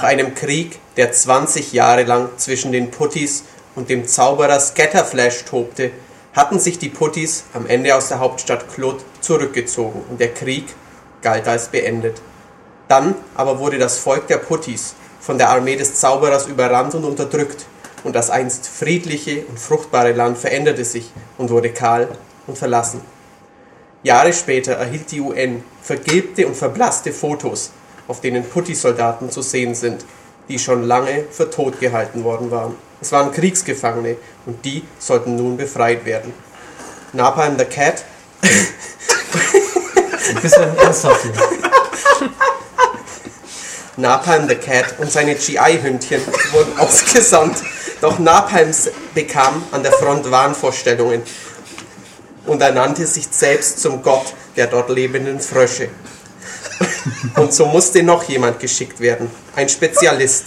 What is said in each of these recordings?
Nach einem Krieg, der 20 Jahre lang zwischen den Puttis und dem Zauberer Scatterflash tobte, hatten sich die Puttis am Ende aus der Hauptstadt Claude zurückgezogen und der Krieg galt als beendet. Dann aber wurde das Volk der Puttis von der Armee des Zauberers überrannt und unterdrückt, und das einst friedliche und fruchtbare Land veränderte sich und wurde kahl und verlassen. Jahre später erhielt die UN vergilbte und verblasste Fotos, auf denen Putti-Soldaten zu sehen sind, die schon lange für tot gehalten worden waren. Es waren Kriegsgefangene und die sollten nun befreit werden. Napalm the Cat. Ein bisschen ernsthaft hier. Napalm the Cat und seine GI-Hündchen wurden ausgesandt, doch Napalm bekam an der Front Wahnvorstellungen und er nannte sich selbst zum Gott der dort lebenden Frösche. Und so musste noch jemand geschickt werden, ein Spezialist,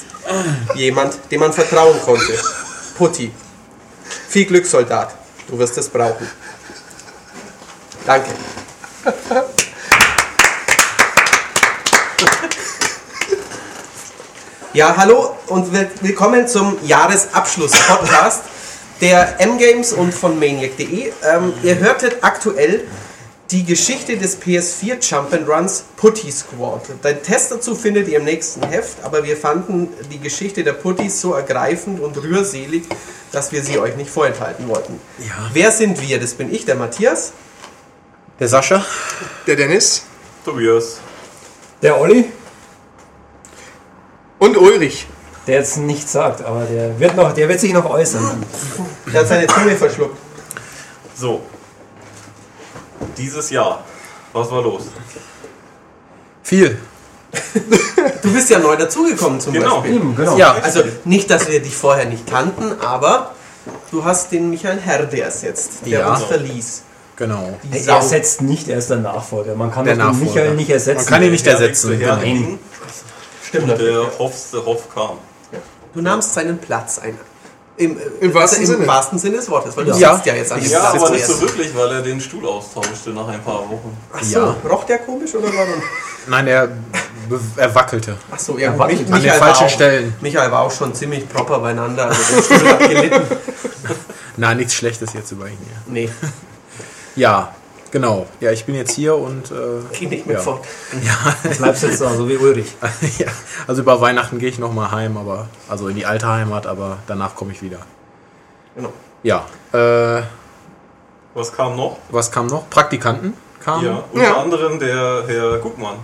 jemand, dem man vertrauen konnte. Putti. Viel Glück, Soldat, du wirst es brauchen. Danke. Ja, hallo und will- willkommen zum Jahresabschluss-Podcast der M-Games und von Maniac.de. Ähm, ihr hörtet aktuell die Geschichte des PS4 Jump'n'Runs Putty Squad. Den Test dazu findet ihr im nächsten Heft, aber wir fanden die Geschichte der Putties so ergreifend und rührselig, dass wir sie euch nicht vorenthalten wollten. Ja. Wer sind wir? Das bin ich, der Matthias. Der Sascha? Der Dennis Tobias. Der Olli, und Ulrich. der jetzt nichts sagt, aber der wird, noch, der wird sich noch äußern. Der hat seine Zunge verschluckt. So. Dieses Jahr. Was war los? Viel. Du bist ja neu dazugekommen zum Genau. Beispiel. Eben, genau. Ja, Also nicht, dass wir dich vorher nicht kannten, aber du hast den Michael Herde ersetzt, der Ja. uns verließ. genau. Er ersetzt nicht, er ist der Nachfolger. Man kann den Nachfolger. Michael nicht ersetzen. Man kann ihn nicht Der ersetzen. ging Stimmt und der hoffste Hoff kam. Du nahmst seinen Platz ein. Im, äh, Im wahrsten im Sinne. wahrsten Sinne des Wortes, weil du Ja. sitzt ja jetzt an dem Ja, Platz aber nicht so wirklich, weil er den Stuhl austauschte nach ein paar Wochen. Ach so, Ja. roch der komisch oder warum? Nein, er, er wackelte. Ach so, ja, warte, Mich- an den falschen auch, Stellen. Michael war auch schon ziemlich proper beieinander, also der Stuhl hat gelitten. Na, nichts Schlechtes jetzt über ihn hier. Nee, Ja, genau. Ja, ich bin jetzt hier und äh, geh nicht mehr Ja. fort. Du bleibst jetzt da, so wie Ulrich. ja, also über Weihnachten gehe ich noch mal heim, aber also in die alte Heimat, aber danach komme ich wieder. Genau. Ja, äh, Was kam noch? was kam noch? Praktikanten kamen, Ja, unter Ja. anderem der Herr Guckmann.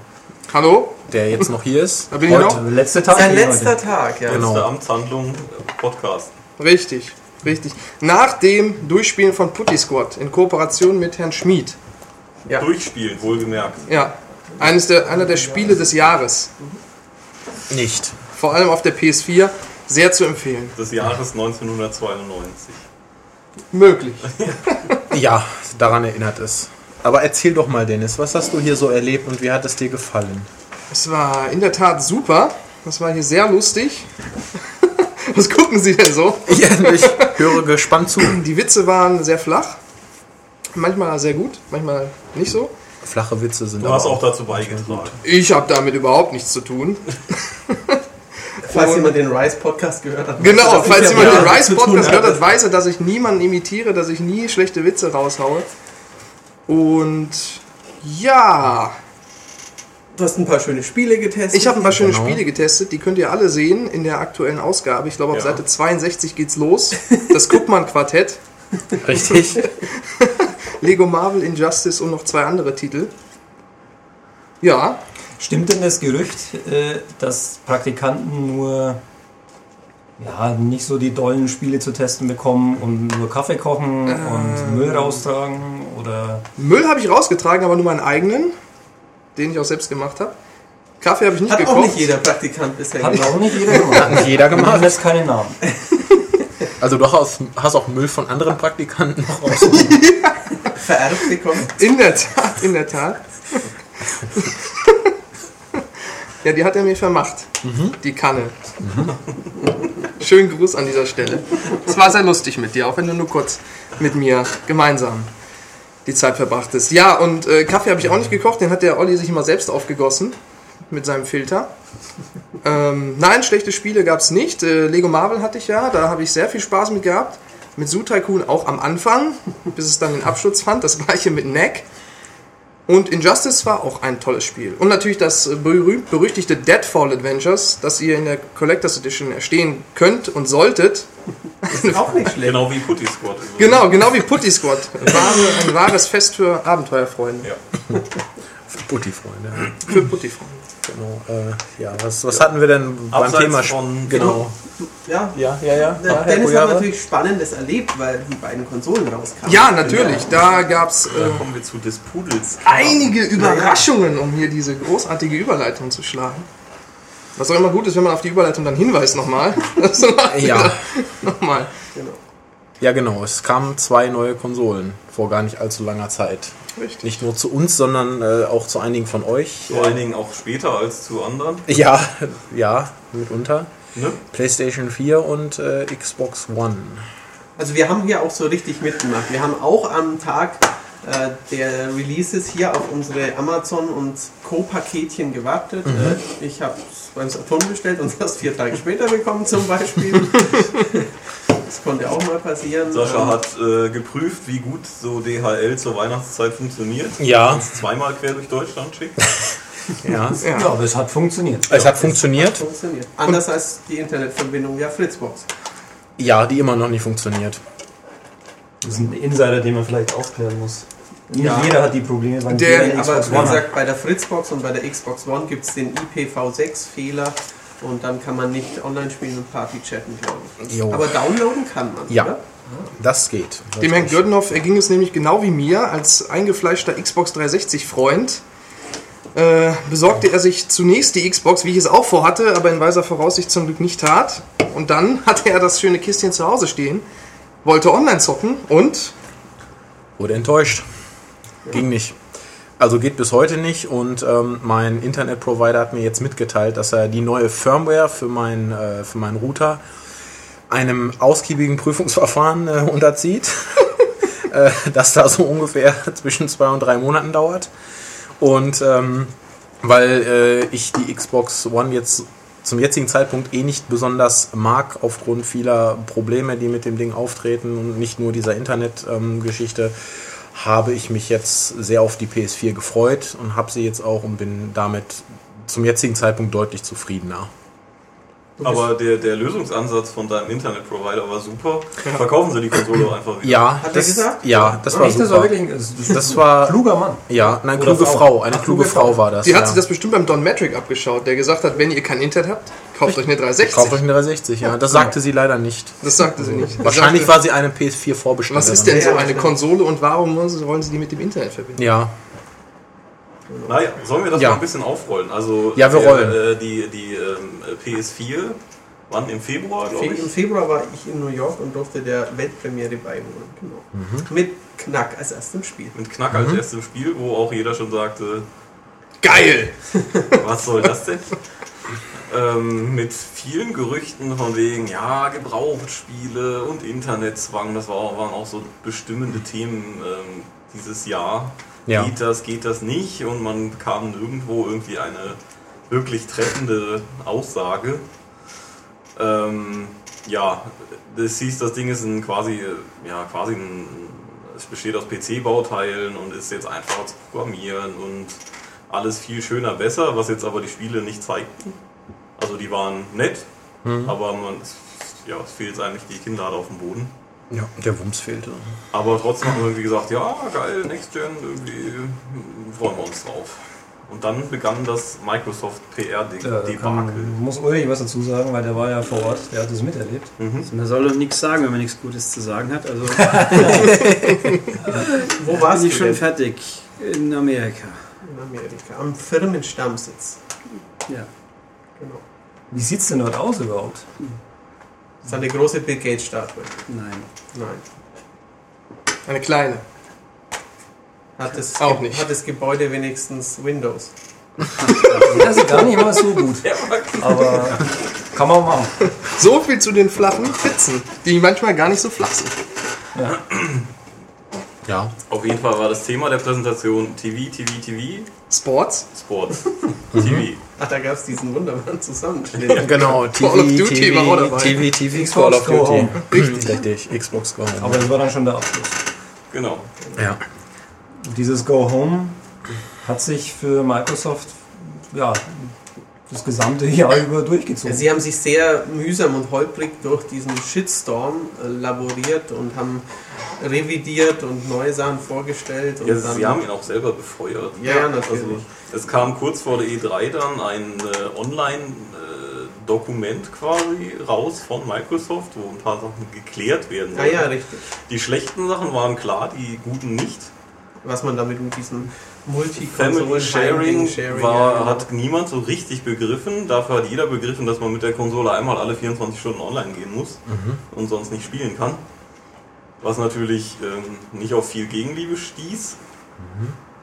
Hallo, der jetzt noch hier ist. da bin ich Heute. noch. Letzte Tag. Sein letzter heute. Tag, ja. Genau. Letzte Amtshandlung Podcast. Richtig, richtig. Nach dem Durchspielen von Putty Squad in Kooperation mit Herrn Schmid. Ja. Durchspielen, wohlgemerkt. Ja, eines der, einer der Spiele des Jahres. Nicht. Vor allem auf der PS4. Sehr zu empfehlen. Des Jahres 1992. Möglich. Ja, daran erinnert es. Aber erzähl doch mal, Dennis, was hast du hier so erlebt und wie hat es dir gefallen? Es war in der Tat super. Das war hier sehr lustig. Was gucken Sie denn so? Ja, ich höre gespannt zu. Die Witze waren sehr flach. Manchmal sehr gut, manchmal nicht so. Flache Witze sind Du hast auch dazu beigetragen. Ich habe damit überhaupt nichts zu tun. Falls jemand den Rice-Podcast gehört hat. Genau, falls ich jemand den damit Rice zu tun Podcast gehört hat, weiß er, dass ich niemanden imitiere, dass ich nie schlechte Witze raushaue. Und ja, Du hast ein paar schöne Spiele getestet. ich habe ein paar schöne Genau. Spiele getestet, die könnt ihr alle sehen in der aktuellen Ausgabe. Ich glaube, auf Ja. Seite 62 geht's los. Das Guckmann-Quartett, richtig. Lego Marvel Injustice und noch zwei andere Titel. Ja, Stimmt denn das Gerücht, äh, dass Praktikanten nur ja, nicht so die dollen Spiele zu testen bekommen und nur Kaffee kochen und Müll raustragen? Oder Müll habe ich rausgetragen, aber nur meinen eigenen, den ich auch selbst gemacht habe. Kaffee habe ich nicht Hat gekocht. auch nicht jeder Praktikant bisher hat gemacht. auch nicht jeder gemacht? Hat nicht jeder gemacht. nennen jetzt keine Namen. Also du hast, hast auch Müll von anderen Praktikanten noch raus. Vererbt bekommen. In der Tat, in der Tat. ja, die hat er mir vermacht. Die Kanne. Schönen Gruß an dieser Stelle. Es war sehr lustig mit dir, auch wenn du nur kurz mit mir gemeinsam die Zeit verbrachtest. Ja, und äh, Kaffee habe ich auch nicht gekocht, den hat der Olli sich immer selbst aufgegossen mit seinem Filter. Ähm, nein, schlechte Spiele gab es nicht. Äh, Lego Marvel hatte ich ja, da habe ich sehr viel Spaß mit gehabt. Mit Zoo Tycoon auch am Anfang, bis es dann den Absturz fand. Das gleiche mit Neck. Und Injustice war auch ein tolles Spiel. Und natürlich das berühmt berüchtigte Deadfall Adventures, das ihr in der Collectors Edition erstehen könnt und solltet. Ist auch nicht schlecht. Genau wie Putty Squad. übrigens. Genau, genau wie Putty Squad. Wahre, ein wahres Fest für Abenteuerfreunde. Ja. Putti-Freunde. Für Putty-Freunde. Genau. Äh, ja, was, was hatten wir denn beim Abseits Thema? von- genau. Ja. Ja, ja, ja. Ja Dennis hat natürlich Spannendes erlebt, weil die beiden Konsolen rauskamen. Ja, natürlich. Da gab es äh, kommen wir zu des Pudels. einige Überraschungen, um hier diese großartige Überleitung zu schlagen. Was auch immer gut ist, wenn man auf die Überleitung dann hinweist nochmal. Ja. Nochmal. Ja, genau. Es kamen zwei neue Konsolen vor gar nicht allzu langer Zeit. Richtig. Nicht nur zu uns, sondern äh, auch zu einigen von euch. Vor allen Dingen auch später als zu anderen. Ja, ja, mitunter. Ne? PlayStation 4 und äh, Xbox One. Also wir haben hier auch so richtig mitgemacht. Wir haben auch am Tag äh, der Releases hier auf unsere Amazon und Co-Paketchen gewartet. Äh, ich habe es beim Saturn bestellt und das vier Tage später bekommen zum Beispiel. das konnte auch mal passieren. Sascha hat äh, geprüft, wie gut so DHL zur Weihnachtszeit funktioniert. Ja. Uns zweimal quer durch Deutschland schickt. Ja. Ja, aber es hat funktioniert. Es hat funktioniert. funktioniert. Anders als die Internetverbindung der Fritzbox. Ja, die immer noch nicht funktioniert. Das ist ein Insider, den man vielleicht aufklären muss. Nicht Ja. jeder hat die Probleme, weil Der- jeder eine Aber Xbox wie One hat. gesagt, bei der Fritzbox und bei der Xbox One gibt es den IPv6-Fehler und dann kann man nicht online spielen und Party chatten, glaube ich. Jo. Aber downloaden kann man, Ja. oder? Das geht. Dem Herrn Gürdenhoff erging es nämlich genau wie mir, als eingefleischter Xbox 360-Freund. Äh, besorgte er sich zunächst die Xbox, wie ich es auch vorhatte, aber in weiser Voraussicht zum Glück nicht tat. Und dann hatte er das schöne Kistchen zu Hause stehen, wollte online zocken und Wurde enttäuscht. Ging nicht. Also geht bis heute nicht und ähm, mein Internetprovider hat mir jetzt mitgeteilt, dass er die neue Firmware für, mein, äh, für meinen Router einem ausgiebigen Prüfungsverfahren äh, unterzieht, äh, das da so ungefähr zwischen zwei und drei Monaten dauert. Und ähm, weil äh, ich die Xbox One jetzt zum jetzigen Zeitpunkt eh nicht besonders mag, aufgrund vieler Probleme, die mit dem Ding auftreten und nicht nur dieser Internet-Geschichte, habe ich mich jetzt sehr auf die PS4 gefreut und habe sie jetzt auch und bin damit zum jetzigen Zeitpunkt deutlich zufriedener. Aber der, der Lösungsansatz von deinem Internetprovider war super. Verkaufen Sie die Konsole einfach wieder. Ja, Hat er das, gesagt? ja, das war Echt, super. das war wirklich ein, das, das war, kluger Mann. ja, eine Oder kluge Frau. Frau, eine Ach, kluge kluge Frau Frau. war das. die hat ja. sich das bestimmt beim Don Metric abgeschaut, der gesagt hat, wenn ihr kein Internet habt, kauft euch eine 360. Kauft euch eine 360, ja. Das sagte sie leider nicht. Das sagte sie nicht. Wahrscheinlich war sie eine PS4 Vorbestellerin. Was ist denn so eine. Konsole und warum wollen sie die mit dem Internet verbinden? Ja, Naja, sollen wir das Ja. mal ein bisschen aufrollen? Also Ja, wir der, rollen. Äh, die die ähm, PS4, wann im Februar, glaube Im ich? Februar war ich in New York und durfte der Weltpremiere beiwohnen. Genau. Mhm. Mit Knack als erstem Spiel. Mit Knack als erstem Spiel, wo auch jeder schon sagte, Geil! was soll das denn? ähm, mit vielen Gerüchten von wegen, ja, Gebrauchtspiele und Internetzwang, das war, waren auch so bestimmende Themen ähm, dieses Jahr. Ja. Geht das, geht das nicht? Und man bekam nirgendwo irgendwie eine wirklich treffende Aussage. Ähm, ja, das hieß, das Ding ist ein quasi, ja, quasi ein, es besteht aus PC-Bauteilen und ist jetzt einfacher zu programmieren und alles viel schöner, besser, was jetzt aber die Spiele nicht zeigten. Also die waren nett, aber man, ja, es fehlt jetzt eigentlich die Kinnlade auf dem Boden. ja, der Wumms fehlte. Aber trotzdem haben wir irgendwie gesagt, ja, geil, Next Gen, irgendwie freuen wir uns drauf. Und dann begann das Microsoft PR-Debakel. kann, muss Ulrich was dazu sagen, weil der war ja vor Ort, der hat es miterlebt. Man soll doch nichts sagen, wenn man nichts Gutes zu sagen hat. Also Wo warst bin du ich schon fertig in Amerika. In Amerika. Am Firmenstammsitz. Ja. Genau. Wie sieht's denn dort aus überhaupt? Das ist eine große Bill Gates Statue. Nein. Nein. Eine kleine. Hat das, Auch nicht. hat das Gebäude wenigstens Windows? Das ist gar nicht mal so gut. Aber kann man machen. So viel zu den flachen Pizzen, die manchmal gar nicht so flach sind. Ja. Auf jeden Fall war das Thema der Präsentation TV, TV, TV, Sports? Sports. TV. Ach, da gab es diesen wunderbaren Zusammenschnitt. Genau, TV, Call of Duty TV, war auch dabei. TV, TV, Xbox Call of Go Duty. Home. Richtig. Richtig, Xbox Go Home. Aber das war dann schon der Abschluss. Genau. ja. Dieses Go Home hat sich für Microsoft ja, das gesamte Jahr über durchgezogen. Sie haben sich sehr mühsam und holprig durch diesen Shitstorm äh, laboriert und haben revidiert und neue Sachen vorgestellt. Und Ja, dann, sie haben ihn auch selber befeuert. Ja, ja, natürlich. Also, es kam kurz vor der E3 dann ein äh, Online-Dokument quasi raus von Microsoft, wo ein paar Sachen geklärt werden ja, sollen. ja, richtig. Die schlechten Sachen waren klar, die guten nicht. Was man damit mit diesem Family Sharing war, ja, hat niemand so richtig begriffen. Dafür hat jeder begriffen, dass man mit der Konsole einmal alle 24 Stunden online gehen muss und sonst nicht spielen kann. Was natürlich ähm, nicht auf viel Gegenliebe stieß.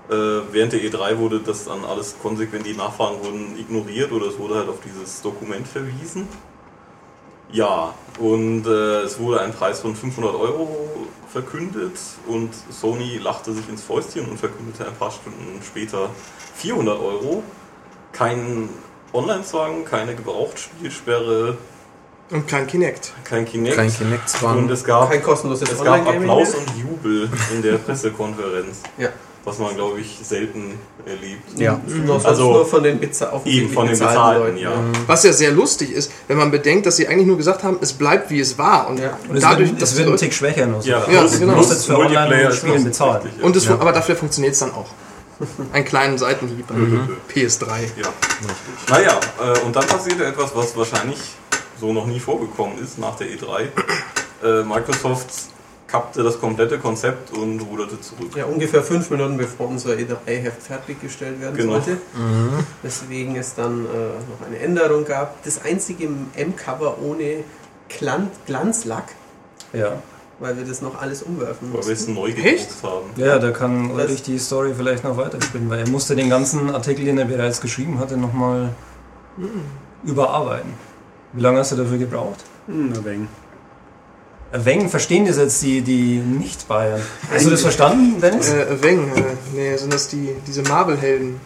Äh, während der E3 wurde das dann alles konsequent, die Nachfragen wurden ignoriert oder es wurde halt auf dieses Dokument verwiesen. Ja, und äh, es wurde ein Preis von 500 Euro verkündet und Sony lachte sich ins Fäustchen und verkündete ein paar Stunden später 400 Euro. Kein Online-Zwang, keine Gebrauchtspielsperre, Und kein Kinect. kein Kinect. Kein Kinect-Zwang. Und es gab, Kein kostenloses es gab Applaus und Jubel in der Pressekonferenz, Ja. Was man, glaube ich, selten erlebt. Ja. Sonst Also, nur von den Beza Eben von den bezahlten Bezahlten, ja. Was ja sehr lustig ist, wenn man bedenkt, dass sie eigentlich nur gesagt haben, es bleibt wie es war. Und Ja. Und es dadurch, wird, dass es wird ein Tick schwächer so. Ja, Ja, plus, genau. plus Plus für Multiplayer Online-Spielen bezahlt. ja. und das, aber dafür funktioniert es dann auch. Einen kleinen Seitenhieb an PS3. Ja. Naja, äh, und dann passierte etwas, was wahrscheinlich so noch nie vorgekommen ist nach der E3. Äh, Microsoft kappte das komplette Konzept und ruderte zurück. Ja, ungefähr fünf Minuten bevor unser E3-Heft fertiggestellt werden Genau. sollte. Weswegen es dann äh, noch eine Änderung gab. Das einzige M-Cover ohne Glan Glanzlack, Ja. weil wir das noch alles umwerfen Weil wir es mussten. neu gedruckt haben. Ja, da kann Ulrich die Story vielleicht noch weiterspinnen, weil er musste den ganzen Artikel, den er bereits geschrieben hatte, nochmal überarbeiten. Wie lange hast du dafür gebraucht? Hm, na wegen. Äh, Wengen verstehen das jetzt die, die Nicht-Bayern. Hast du das verstanden, Dennis? Äh, Weng, äh, nee, sind das die, diese Marvel-Helden.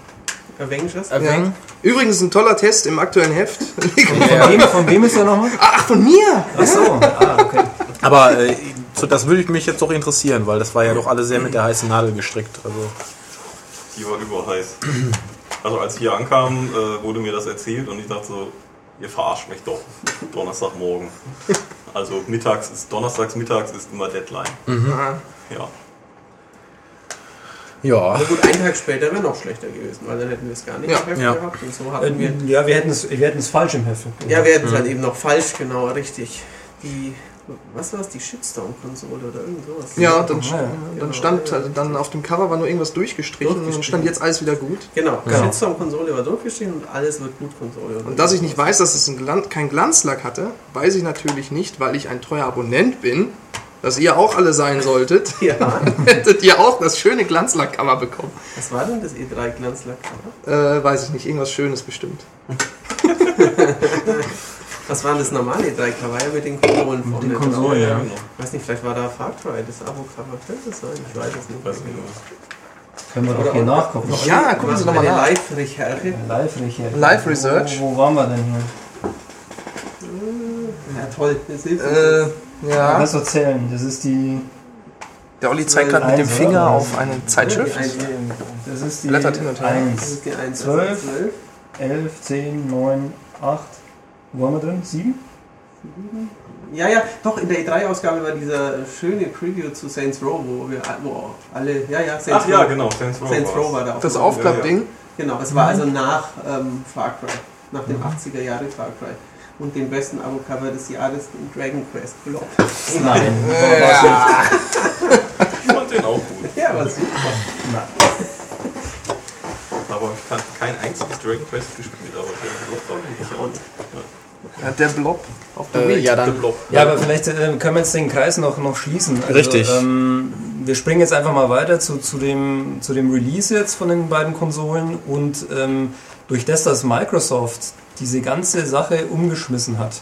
Avengers? Ja. Übrigens ein toller Test im aktuellen Heft. Von, wem, von wem ist der nochmal? Ach, von mir! Ach so, ah, okay. Aber äh, so, das würde mich jetzt doch interessieren, weil das war ja doch alle sehr mit der heißen Nadel gestrickt. Also, Die war überheiß. Also als ich hier ankam, äh, wurde mir das erzählt und ich dachte so, ihr verarscht mich doch. Donnerstagmorgen. Also mittags ist, donnerstags mittags ist immer Deadline. Ah, Ja. ja. Aber gut, ein Tag später wäre noch schlechter gewesen, weil dann hätten wir es gar nicht Ja. im Heft Ja. gehabt. Und so hatten wir. Äh, Ja, wir hätten es, wir hätten es falsch im Heft. Ja, wir hätten es halt eben noch falsch, genau, richtig. Die, was war es, die Shitstorm-Konsole oder irgend sowas? Ja, dann, Ja, dann stand also dann auf dem Cover war nur irgendwas durchgestrichen, und dann Durchgestrichen. stand jetzt alles wieder gut. Genau, Ja. Shitstorm-Konsole war durchgestrichen und alles wird gut Konsole. Und dass ich nicht irgendwas. weiß, dass es ein Glan kein Glanzlack hatte, weiß ich natürlich nicht, weil ich ein treuer Abonnent bin, dass ihr auch alle sein solltet, Ja, hättet ihr auch das schöne Glanzlack-Cover bekommen. was war denn das E3-Glanzlack? Äh, weiß ich nicht, irgendwas Schönes bestimmt. Was war denn das normale E3-Cover ja, mit den Konsolen vorne den drauf? Konsolen, ja. Ich weiß nicht, vielleicht war da Far Cry das Abo-Cover. Könnte es sein? Ich weiß es nicht. Weiß nicht. Können wir doch hier nachgucken. Ja, gucken Sie Was doch mal eine nach. Live-Recherche. Live-Recherche. Live-Research. Wo, wo waren wir denn hier? Ja, toll. Das hilft Äh, uns. ja, Lass erzählen. Das ist die. der Olli zeigt gerade mit dem Finger auf eine Zeitschrift. Die 1, Das ist die Blättert hin und her. 1, das ist die 1, 12. 12. 11, 10, 9, 8. Wo waren wir drin? 7? Ja, ja, doch, in der E3-Ausgabe war dieser schöne Preview zu Saints Row, wo wir wo alle, ja, ja, Saints Ach ja, Row. genau, Saints Row. Saints. Row war da Das auch. Aufklappding. Genau, es war also nach ähm, Far Cry, nach dem 80er Jahre Far Cry. Und dem besten Abo-Cover des Jahres, den Dragon Quest Block. Nein. Ja. Ich fand den auch gut. Ja, war super. Aber ich habe kein einziges Dragon Quest gespielt, aber der Blob war nicht Ja, der Blob auf der Äh, ja, Der dann. Blob. Ja, aber vielleicht äh, können wir jetzt den Kreis noch, noch schließen. Also, Richtig. Ähm, wir springen jetzt einfach mal weiter zu, zu, dem, zu dem Release jetzt von den beiden Konsolen und ähm, durch das, dass Microsoft diese ganze Sache umgeschmissen hat,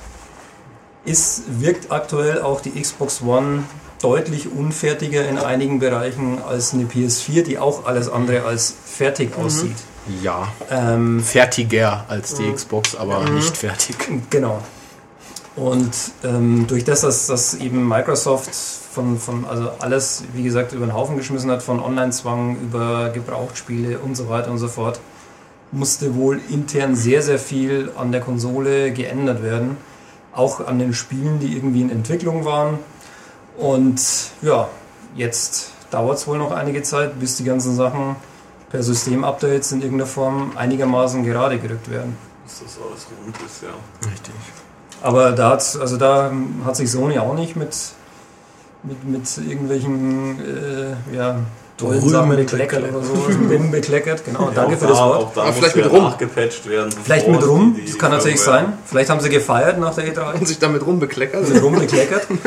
ist, wirkt aktuell auch die Xbox One deutlich unfertiger in einigen Bereichen als eine PS4, die auch alles andere als fertig aussieht. Ja. Ähm, Fertiger als die Xbox, aber nicht fertig. Genau. Und ähm, durch das, dass, dass eben Microsoft von, von, also alles, wie gesagt, über den Haufen geschmissen hat, von Online-Zwang über Gebrauchtspiele und so weiter und so fort, musste wohl intern sehr, sehr viel an der Konsole geändert werden. Auch an den Spielen, die irgendwie in Entwicklung waren. Und ja, jetzt dauert es wohl noch einige Zeit, bis die ganzen Sachen per Systemupdates in irgendeiner Form einigermaßen gerade gerückt werden. Dass das alles rund ist, ja. Richtig. Aber da hat, also da hat sich Sony auch nicht mit, mit, mit irgendwelchen äh, ja, tollen Sachen bekleckert bekleckert. oder so. Rum bekleckert, genau. Danke auch für das da, Wort. Auch da vielleicht ja mit Rum. werden. Vielleicht mit Rum, das kann natürlich sein. Vielleicht haben sie gefeiert nach der E3. Und sich damit rumbekleckert. Mit Rum bekleckert.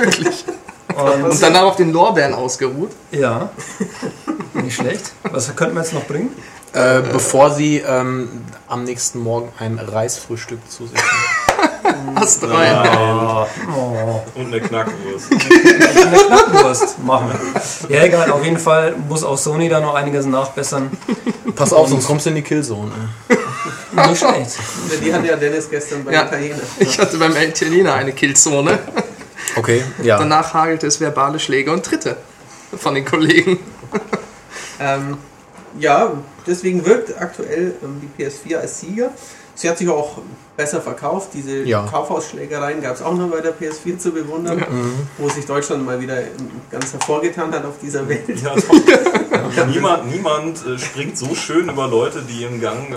Und, Und danach auf den Lorbeeren ausgeruht. ja, nicht schlecht. Was könnten wir jetzt noch bringen? Äh, bevor sie ähm, am nächsten Morgen ein Reisfrühstück zu sich nehmen. Hast rein. Ah, oh. Und eine Knackwurst. Eine Knackwurst machen wir. Ja, egal, auf jeden Fall muss auch Sony da noch einiges nachbessern. Pass auf, sonst kommst du in die Killzone. Nicht schlecht. Die hatte ja Dennis gestern bei Ja. Italiener. Ich hatte beim Italiener eine Killzone. Okay, ja. Danach hagelte es verbale Schläge und Tritte von den Kollegen. Ähm, ja, deswegen wirkt aktuell ähm, die PS4 als Sieger. Sie hat sich auch besser verkauft. Diese Ja. Kaufhausschlägereien gab es auch noch bei der PS4 zu bewundern, wo sich Deutschland mal wieder ganz hervorgetan hat auf dieser Welt. Ja, niemand niemand äh, springt so schön über Leute, die im Gang äh,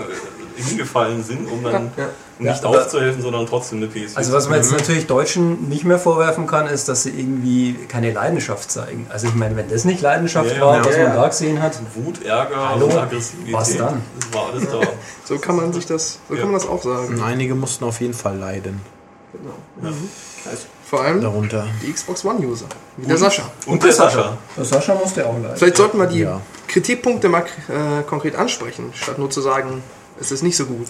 hingefallen sind, um dann Ja. nicht Ja, aufzuhelfen, sondern trotzdem eine PS4 Also was man jetzt natürlich Deutschen nicht mehr vorwerfen kann, ist, dass sie irgendwie keine Leidenschaft zeigen. Also ich meine, wenn das nicht Leidenschaft Ja, ja. war, Ja, was ja. man da gesehen hat, Wut, Ärger Hallo? und Aggressivität. Was dann? Das war alles da. So kann man sich das, so kann man das auch sagen. Und einige mussten auf jeden Fall leiden Genau. Also, Vor allem darunter. die Xbox One-User. Wie der Sascha. Und der Sascha. der Sascha musste auch leiden. Vielleicht sollten wir die Ja. Kritikpunkte mal äh, konkret ansprechen, statt nur zu sagen, es ist nicht so gut.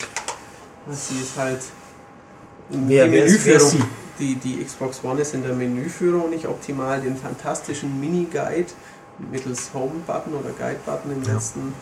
sie ist halt die wer Menüführung. Die, die Xbox One ist in der Menüführung nicht optimal. Den fantastischen Mini-Guide mittels Home-Button oder Guide-Button im letzten,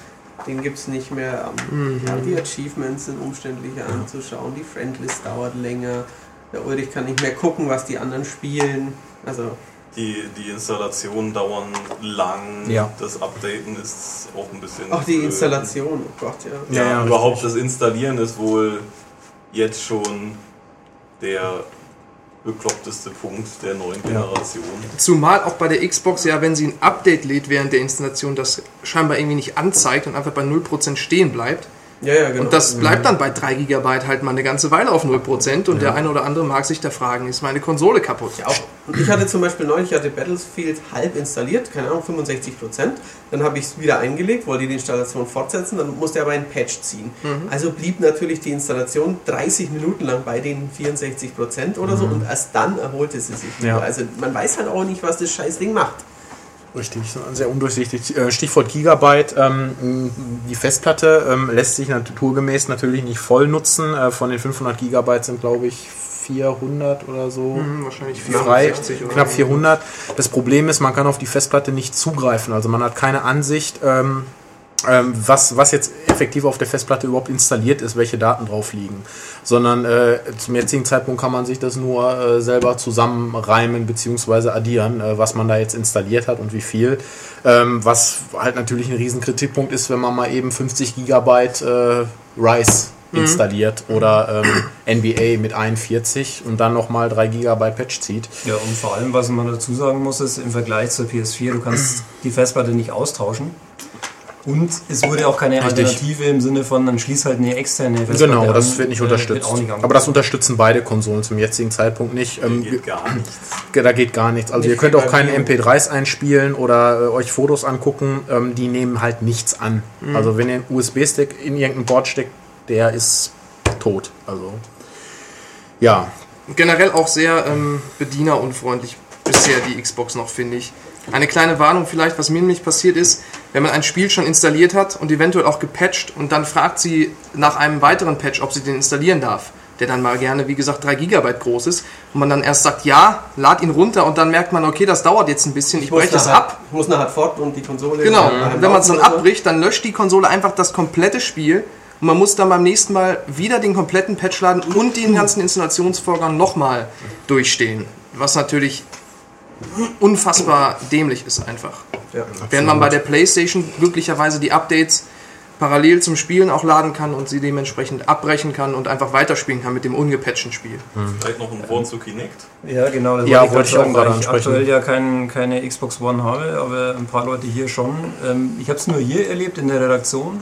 den gibt es nicht mehr. Ähm, ja, die Achievements sind umständlicher anzuschauen. Die Friendlist dauert länger. Der Ulrich kann nicht mehr gucken, was die anderen spielen. Also Die, die Installationen dauern lang. Ja. Das Updaten ist auch ein bisschen. auch die blöd. Installation, oh Gott, ja. Ja, Ja, ja, überhaupt das Installieren ist wohl jetzt schon der bekloppteste Punkt der neuen Generation. Zumal auch bei der Xbox ja, wenn sie ein Update lädt während der Installation, das scheinbar irgendwie nicht anzeigt und einfach bei 0% stehen bleibt. Ja, ja, genau. Und das bleibt dann bei 3 GB halt mal eine ganze Weile auf 0% und der eine oder andere mag sich da fragen, ist meine Konsole kaputt? Ja, auch. Und ich hatte zum Beispiel neulich, ich hatte Battlefield halb installiert, keine Ahnung, 65%. Dann habe ich es wieder eingelegt, wollte die Installation fortsetzen, dann musste er aber einen Patch ziehen. Also blieb natürlich die Installation 30 Minuten lang bei den 64% oder so und erst dann erholte sie sich. Ja. Also man weiß halt auch nicht, was das Scheißding macht. Richtig, sehr undurchsichtig. Äh, Stichwort Gigabyte. Ähm, die Festplatte ähm, lässt sich naturgemäß natürlich nicht voll nutzen. Äh, Von den 500 Gigabyte sind, glaube ich, 400 oder so Hm, wahrscheinlich frei. 460 oder Knapp so. 400. Das Problem ist, man kann auf die Festplatte nicht zugreifen. Also man hat keine Ansicht, ähm, ähm, was, was jetzt effektiv auf der Festplatte überhaupt installiert ist, welche Daten drauf liegen. Sondern äh, zum jetzigen Zeitpunkt kann man sich das nur äh, selber zusammenreimen bzw. addieren, äh, was man da jetzt installiert hat und wie viel. Ähm, was halt natürlich ein riesen Kritikpunkt ist, wenn man mal eben 50 Gigabyte äh, RISE installiert oder ähm, NBA mit 41 und dann nochmal 3 Gigabyte Patch zieht. Ja, und vor allem, was man dazu sagen muss, ist im Vergleich zur PS4, du kannst die Festplatte nicht austauschen. Und es wurde auch keine Richtig. Alternative im Sinne von, dann schließ halt eine externe Festplatte Genau, das an. wird nicht Äh, unterstützt. nicht Aber das unterstützen beide Konsolen zum jetzigen Zeitpunkt nicht. Ähm, Geht gar nichts. da geht gar nichts. Also Nicht ihr könnt auch keine Wii U. MP3s einspielen oder äh, euch Fotos angucken. Ähm, die nehmen halt nichts an. Also wenn ihr einen USB-Stick in irgendein Board steckt, der ist tot. Also ja, Generell auch sehr ähm, bedienerunfreundlich bisher die Xbox noch, finde ich. Eine kleine Warnung vielleicht, was mir nämlich passiert ist, wenn man ein Spiel schon installiert hat und eventuell auch gepatcht und dann fragt sie nach einem weiteren Patch, ob sie den installieren darf. der dann mal gerne, wie gesagt, 3 GB groß ist, und man dann erst sagt, ja, lad ihn runter und dann merkt man, okay, das dauert jetzt ein bisschen, ich, muss breche das ab. Ich muss nachher fort und die Konsole. Genau, und wenn man es dann abbricht, dann löscht die Konsole einfach das komplette Spiel und man muss dann beim nächsten Mal wieder den kompletten Patch laden und den ganzen Installationsvorgang nochmal durchstehen. Was natürlich unfassbar dämlich ist einfach. Ja. Während man bei der Playstation glücklicherweise die Updates parallel zum Spielen auch laden kann und sie dementsprechend abbrechen kann und einfach weiterspielen kann mit dem ungepatchten Spiel. Vielleicht noch ein Wort zu Kinect. Ja, genau. Das Ja, wollte wollte ich auch gerade weil ich ansprechen. aktuell ja kein, keine Xbox One habe, aber ein paar Leute hier schon. Ähm, ich habe es nur hier erlebt in der Redaktion.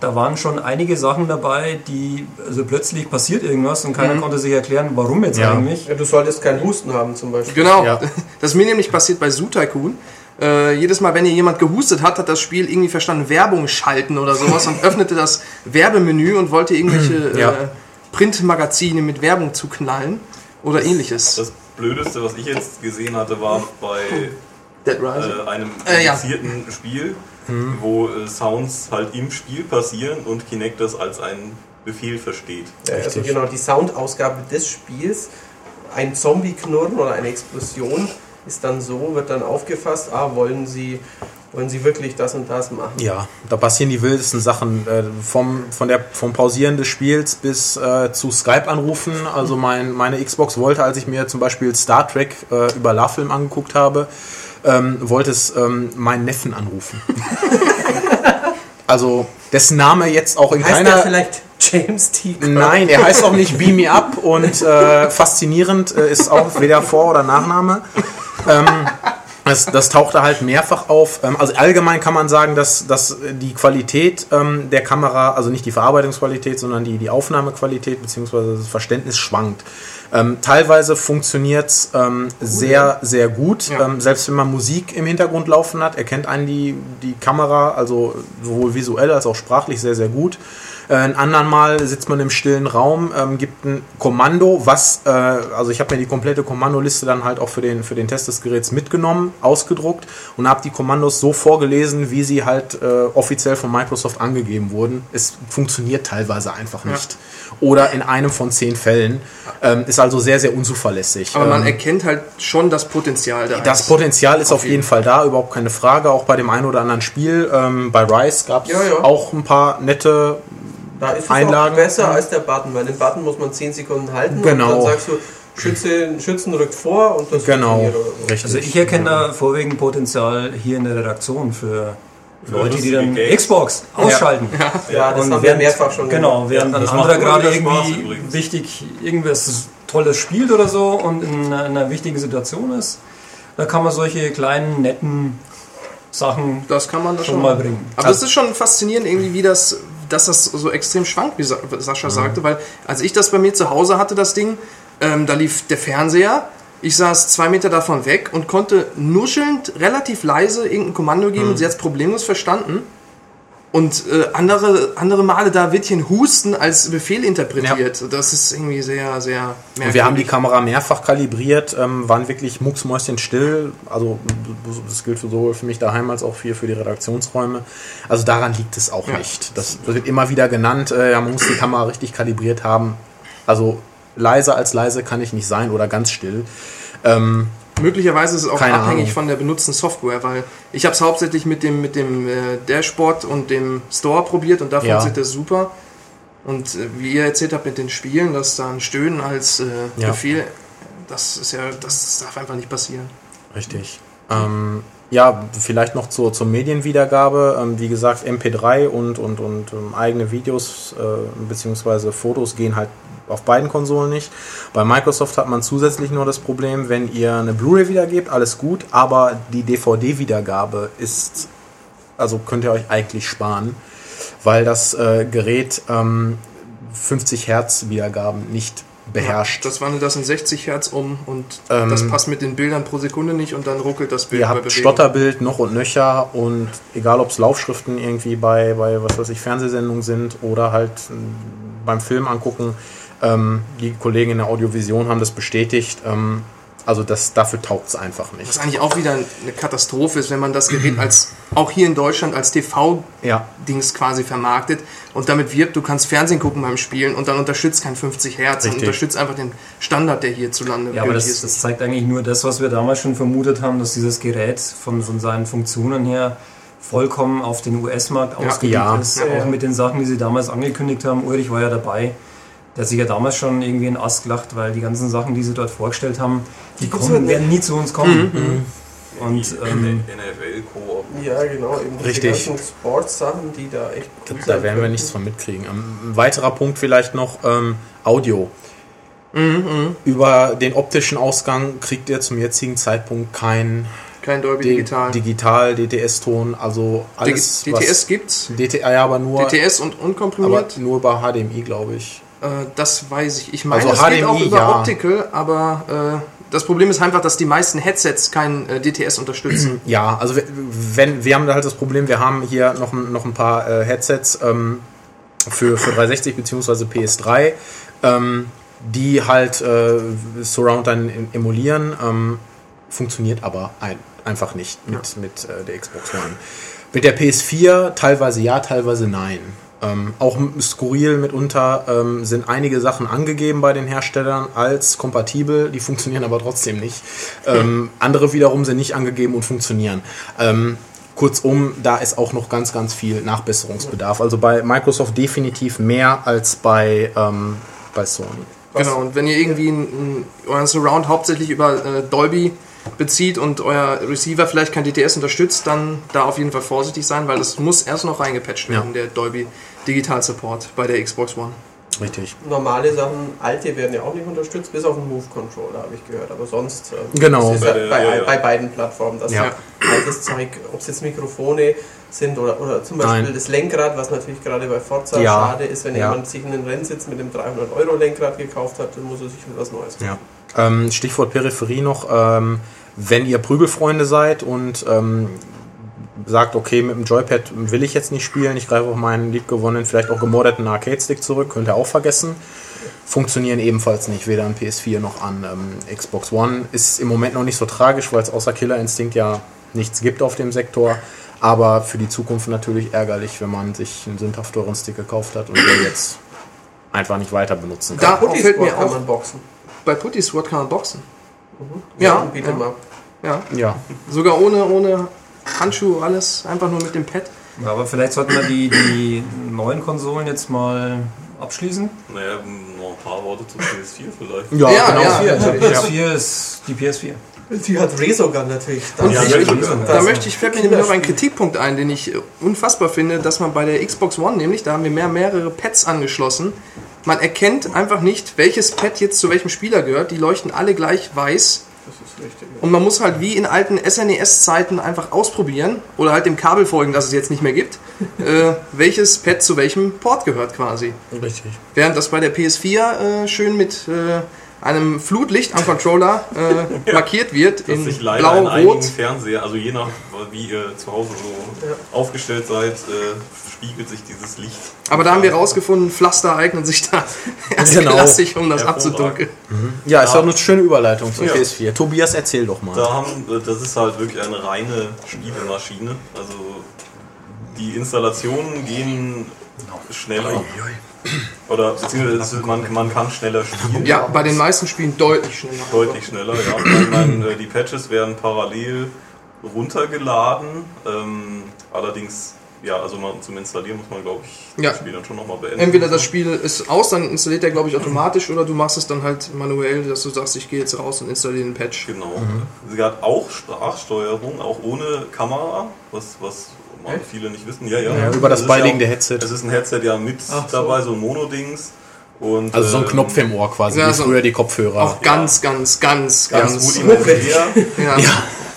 Da waren schon einige Sachen dabei, die, also plötzlich passiert irgendwas und keiner konnte sich erklären, warum jetzt Ja. eigentlich. Ja, du solltest keinen Husten haben zum Beispiel. Genau, Ja. das ist mir nämlich passiert bei Zoo Tycoon. Äh, jedes Mal, wenn hier jemand gehustet hat, hat das Spiel irgendwie verstanden, Werbung schalten oder sowas und öffnete das Werbemenü und wollte irgendwelche Ja. äh, Printmagazine mit Werbung zuknallen oder ähnliches. Das Blödeste, was ich jetzt gesehen hatte, war bei Dead Rising. äh, einem Äh, ja. Spiel, wo äh, Sounds halt im Spiel passieren und Kinect das als einen Befehl versteht. Ja, also Richtig. genau, die Soundausgabe des Spiels, ein Zombie-Knurren oder eine Explosion ist dann so, wird dann aufgefasst, ah, wollen Sie, wollen Sie wirklich das und das machen? Ja, da passieren die wildesten Sachen. Äh, vom, von der, vom Pausieren des Spiels bis äh, zu Skype-Anrufen. Also mein, meine Xbox wollte, als ich mir zum Beispiel Star Trek äh, über LaFilm angeguckt habe, ähm, wollte es ähm, meinen Neffen anrufen. also dessen Name jetzt auch in Heißt keiner... der vielleicht James T. Kirk? Nein, er heißt auch nicht Beam Me Up und äh, faszinierend äh, ist auch weder Vor- oder Nachname. Ähm, das, das tauchte halt mehrfach auf. Ähm, also allgemein kann man sagen, dass, dass die Qualität ähm, der Kamera, also nicht die Verarbeitungsqualität, sondern die, die Aufnahmequalität bzw. das Verständnis schwankt. Ähm, teilweise funktioniert es ähm, sehr, sehr gut. Ja. Ähm, selbst wenn man Musik im Hintergrund laufen hat, erkennt einen die, die Kamera, also sowohl visuell als auch sprachlich sehr, sehr gut. Äh, Ein anderen Mal sitzt man im stillen Raum, ähm, gibt ein Kommando, was, äh, also ich habe mir die komplette Kommandoliste dann halt auch für den, für den Test des Geräts mitgenommen, ausgedruckt und habe die Kommandos so vorgelesen, wie sie halt äh, offiziell von Microsoft angegeben wurden. Es funktioniert teilweise einfach nicht. Oder in einem von zehn Fällen. Ähm, ist also sehr, sehr unzuverlässig. Aber man ähm, erkennt halt schon das Potenzial da. das Potenzial ist auf jeden Fall da, überhaupt keine Frage. Auch bei dem einen oder anderen Spiel. Ähm, bei Rise gab es Ja, ja. auch ein paar nette Da ist es Einlagen. auch besser als der Button, weil den Button muss man 10 Sekunden halten Genau. und dann sagst du, Schütze, Schützen rückt vor und das Genau, richtig. Also ich erkenne da vorwiegend Potenzial hier in der Redaktion für Leute, die dann Gags. Xbox ausschalten. Ja, das Und haben wir mehrfach schon Genau, während Ja, ein anderer gerade irgendwie wichtig irgendwas Tolles spielt oder so und in einer, in einer wichtigen Situation ist, da kann man solche kleinen, netten Sachen Das kann man da schon schon mal bringen. Aber es ist schon faszinierend, irgendwie, wie das, dass das so extrem schwankt, wie Sa- Sascha Mhm. sagte, weil als ich das bei mir zu Hause hatte, das Ding, ähm, da lief der Fernseher, ich saß zwei Meter davon weg und konnte nuschelnd relativ leise irgendein Kommando geben Mhm. und sie hat es problemlos verstanden. Und äh, andere, andere Male da wird hier ein Husten als Befehl interpretiert. Das ist irgendwie sehr, sehr Und wir haben die Kamera mehrfach kalibriert, ähm, waren wirklich mucksmäuschenstill. Also das gilt sowohl für mich daheim als auch für, für die Redaktionsräume. Also daran liegt es auch Ja. nicht. Das wird immer wieder genannt, äh, ja, man muss die Kamera richtig kalibriert haben. Also leiser als leise kann ich nicht sein oder ganz still. Ähm, Möglicherweise ist es auch Keine abhängig Ahnung. von der benutzten Software, weil ich habe es hauptsächlich mit dem, mit dem äh, Dashboard und dem Store probiert und da Ja. funktioniert das super. Und äh, wie ihr erzählt habt mit den Spielen, dass da ein Stöhnen als äh, Ja. Befehl, das ist ja, das darf einfach nicht passieren. Richtig. Ähm, ja, vielleicht noch zur, zur Medienwiedergabe. Ähm, wie gesagt, MP3 und, und, und ähm, eigene Videos äh, bzw. Fotos gehen halt auf beiden Konsolen nicht. Bei Microsoft hat man zusätzlich nur das Problem, wenn ihr eine Blu-ray wiedergebt, alles gut, aber die DVD-Wiedergabe ist, also könnt ihr euch eigentlich sparen, weil das äh, Gerät ähm, 50 Hertz Wiedergaben nicht beherrscht. Das wandelt das in 60 Hertz um und Ähm, das passt mit den Bildern pro Sekunde nicht und dann ruckelt das Bild Ihr habt. Stotterbild noch und nöcher und egal ob es Laufschriften irgendwie bei, bei was weiß ich, Fernsehsendungen sind oder halt ähm, beim Film angucken, ähm, die Kollegen in der Audiovision haben das bestätigt. Ähm, Also das, dafür taugt es einfach nicht. Was eigentlich auch wieder eine Katastrophe ist, wenn man das Gerät als, auch hier in Deutschland als TV-Dings Ja, quasi vermarktet und damit wirbt, du kannst Fernsehen gucken beim Spielen und dann unterstützt kein 50 Hertz und Richtig. unterstützt einfach den Standard, der hierzulande Ja, aber das, das ist. zeigt eigentlich nur das, was wir damals schon vermutet haben, dass dieses Gerät von, von seinen Funktionen her vollkommen auf den US-Markt ausgelegt Ja. ist. Ja, ja. Auch mit den Sachen, die sie damals angekündigt haben. Ulrich war ja dabei. Der hat sich ja damals schon irgendwie in Ast gelacht, weil die ganzen Sachen, die sie dort vorgestellt haben, die gibt's kommen, halt werden nie zu uns kommen. Und Die ähm, NFL-Koop. Ja, genau, eben Richtig. ganzen Sports-Sachen, die da echt da werden wir nichts von mitkriegen. Ähm, Ein weiterer Punkt vielleicht noch, ähm, Audio. Über den optischen Ausgang kriegt ihr zum jetzigen Zeitpunkt kein Kein Dolby D- Digital. Digital, DTS-Ton, also alles. Digi- DTS gibt's. DTS, ja, aber nur, DTS und aber unkomprimiert. nur über HDMI, glaube ich. Äh, das weiß ich. Ich meine, Also es geht auch HDMI, über ja. Optical, aber äh, das Problem ist einfach, dass die meisten Headsets kein äh, DTS unterstützen. Ja, also we- wenn wir haben da halt das Problem, wir haben hier noch, ein- noch ein paar äh, Headsets ähm, für, für 360 bzw. PS3, ähm, die halt äh, Surround dann em- emulieren, ähm, funktioniert aber ein, einfach nicht mit, mit äh, der Xbox One. Mit der PS4 teilweise ja, teilweise nein. Ähm, auch skurril mitunter ähm, sind einige Sachen angegeben bei den Herstellern als kompatibel, die funktionieren aber trotzdem nicht. Ähm, andere wiederum sind nicht angegeben und funktionieren. Ähm, kurzum, da ist auch noch ganz, ganz viel Nachbesserungsbedarf. Also bei Microsoft definitiv mehr als bei, ähm, bei Sony. Genau, und wenn ihr irgendwie ein, ein, euren Surround hauptsächlich über äh, Dolby bezieht und euer Receiver vielleicht kein DTS unterstützt, dann da auf jeden Fall vorsichtig sein, weil das muss erst noch reingepatcht werden, der Dolby Digital Support bei der Xbox One. Richtig. Normale Sachen, alte werden ja auch nicht unterstützt, bis auf den Move Controller, habe ich gehört. Aber sonst ähm, Genau. ist ja Bei bei, ja, ja. bei beiden Plattformen, dass Ja. altes Zeug, ob es jetzt Mikrofone sind oder, oder zum Beispiel Nein. das Lenkrad, was natürlich gerade bei Forza Ja. schade ist, wenn Ja. jemand sich einen Rennsitz mit dem 300 Euro Lenkrad gekauft hat, dann muss er sich was Neues kaufen. Ja. Ähm, Stichwort Peripherie noch. Ähm, wenn ihr Prügelfreunde seid und ähm, sagt, okay, mit dem Joypad will ich jetzt nicht spielen, ich greife auf meinen liebgewonnenen, vielleicht auch gemodderten Arcade-Stick zurück, könnt ihr auch vergessen. Funktionieren ebenfalls nicht, weder an PS4 noch an ähm, Xbox One. Ist im Moment noch nicht so tragisch, weil es außer Killer Instinct ja nichts gibt auf dem Sektor. Aber für die Zukunft natürlich ärgerlich, wenn man sich einen sündhaft teuren Stick gekauft hat und der jetzt einfach nicht weiter benutzen kann. Da Putty fällt mir auch- man boxen. Bei Putty Sword kann man boxen. Ja, Ja, ja. Ja, Ja, sogar ohne, ohne Handschuhe, alles, einfach nur mit dem Pad. ja, aber vielleicht sollten wir die, die neuen Konsolen jetzt mal abschließen. Naja, noch ein paar Worte zum PS4 vielleicht. ja, Ja, genau. ja. Die PS4 ist die PS4. Die hat Resogun natürlich. Und Ja, ich, Resogun. da Das- möchte ich, fällt mir nämlich noch ein Kritikpunkt ein, den ich äh, unfassbar finde, dass man bei der Xbox One, nämlich, da haben wir mehr, mehrere Pads angeschlossen, man erkennt einfach nicht, welches Pad jetzt zu welchem Spieler gehört. Die leuchten alle gleich weiß. Das ist richtig. Und man muss halt wie in alten SNES-Zeiten einfach ausprobieren oder halt dem Kabel folgen, das es jetzt nicht mehr gibt, äh, welches Pad zu welchem Port gehört quasi. Richtig. Während das bei der PS4 äh, schön mit äh, einem Flutlicht am Controller äh, markiert wird Dass in sich leider in einigen blau-rot. Fernseher, also je nach wie ihr zu Hause so aufgestellt seid, äh, spiegelt sich dieses Licht. Aber da haben wir rausgefunden, Pflaster eignen sich da erst Genau. klassisch, um das abzudunkeln. Ja, ist doch eine schöne Überleitung zur Ja. PS4. Tobias, erzähl doch mal. Da haben, äh, das ist halt wirklich eine reine Spielemaschine. Also die Installationen gehen schneller. Oder beziehungsweise man, man kann schneller spielen. Ja, bei den meisten Spielen deutlich schneller. Deutlich schneller, ja. Ich meine, äh, die Patches werden parallel runtergeladen. Ähm, allerdings, ja, also man, zum Installieren muss man, glaube ich, Ja. das Spiel dann schon nochmal beenden. Entweder das Spiel ist aus, dann installiert er, glaube ich, automatisch, oder du machst es dann halt manuell, dass du sagst, ich gehe jetzt raus und installiere den Patch. Genau. Sie hat auch Sprachsteuerung, auch ohne Kamera, was, was man viele nicht wissen. Ja, ja. Ja, über das ist beiliegende ja, Headset. Es ist ein Headset ja mit Ach so. dabei, so ein Monodings. Und, Also so ein ähm, Knopf im Ohr quasi, Ja, wie so- früher die Kopfhörer. Auch ganz, ganz, ganz, Ganz ganz. rudimentär. Ja.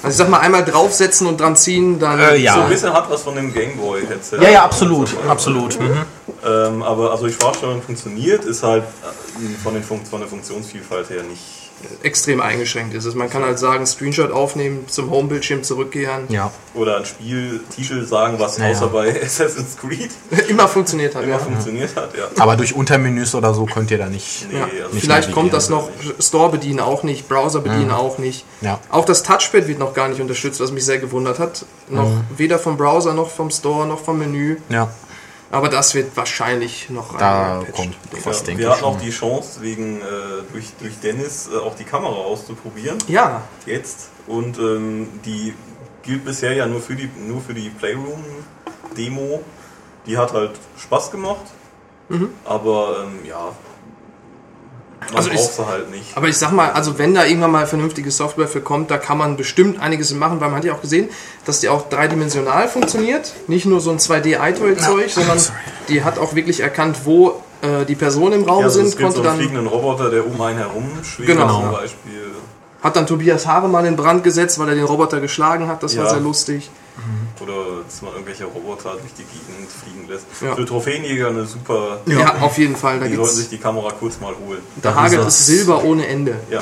Also ich sag mal, einmal draufsetzen und dran ziehen, dann. Äh, ja. So ein bisschen hat was von dem Gameboy-Headset. Ja, ja, absolut, absolut. Mhm. Ähm, aber also die Sprachsteuerung funktioniert, ist halt äh, von, den Fun von der Funktionsvielfalt her nicht. Extrem eingeschränkt ist es. Man kann halt sagen, Screenshot aufnehmen, zum Homebildschirm zurückkehren. Ja. Oder ein Spieltitel sagen, was Naja. außer bei Assassin's Creed Immer funktioniert hat, immer ja. funktioniert hat. Ja. Aber durch Untermenüs oder so könnt ihr da nicht. Nee, Ja. also Nicht Vielleicht kommt das noch. Store bedienen auch nicht, Browser bedienen auch nicht. Ja. Auch das Touchpad wird noch gar nicht unterstützt, was mich sehr gewundert hat. Noch Mhm. weder vom Browser noch vom Store noch vom Menü. Ja, Aber das wird wahrscheinlich noch da kommt Ja, was, denke wir hatten auch die Chance, wegen äh, durch, durch Dennis äh, auch die Kamera auszuprobieren. Ja, Jetzt. Und ähm, die gilt bisher ja nur für die, nur für die Playroom-Demo. Die hat halt Spaß gemacht. Aber ähm, ja, man. Also braucht sie halt nicht. aber ich sag mal, also wenn da irgendwann mal vernünftige Software für kommt, da kann man bestimmt einiges machen, weil man hat ja auch gesehen, dass die auch dreidimensional funktioniert. Nicht nur so ein 2D-iToy-Zeug, sondern die hat auch wirklich erkannt, wo äh, die Personen im Raum Ja, also sind, es gibt so konnte einen dann fliegenden Roboter, der um einen herum schwebt Genau. zum Beispiel. Hat dann Tobias Haare mal in Brand gesetzt, weil er den Roboter geschlagen hat. Das war Ja. sehr lustig. Oder dass man irgendwelche Roboter durch die Gegend fliegen lässt. Ja. Für Trophäenjäger eine super... Ja, auf jeden Fall. Da, Die sollten sich die Kamera kurz mal holen. da hagelt ist es. Silber ohne Ende. Ja,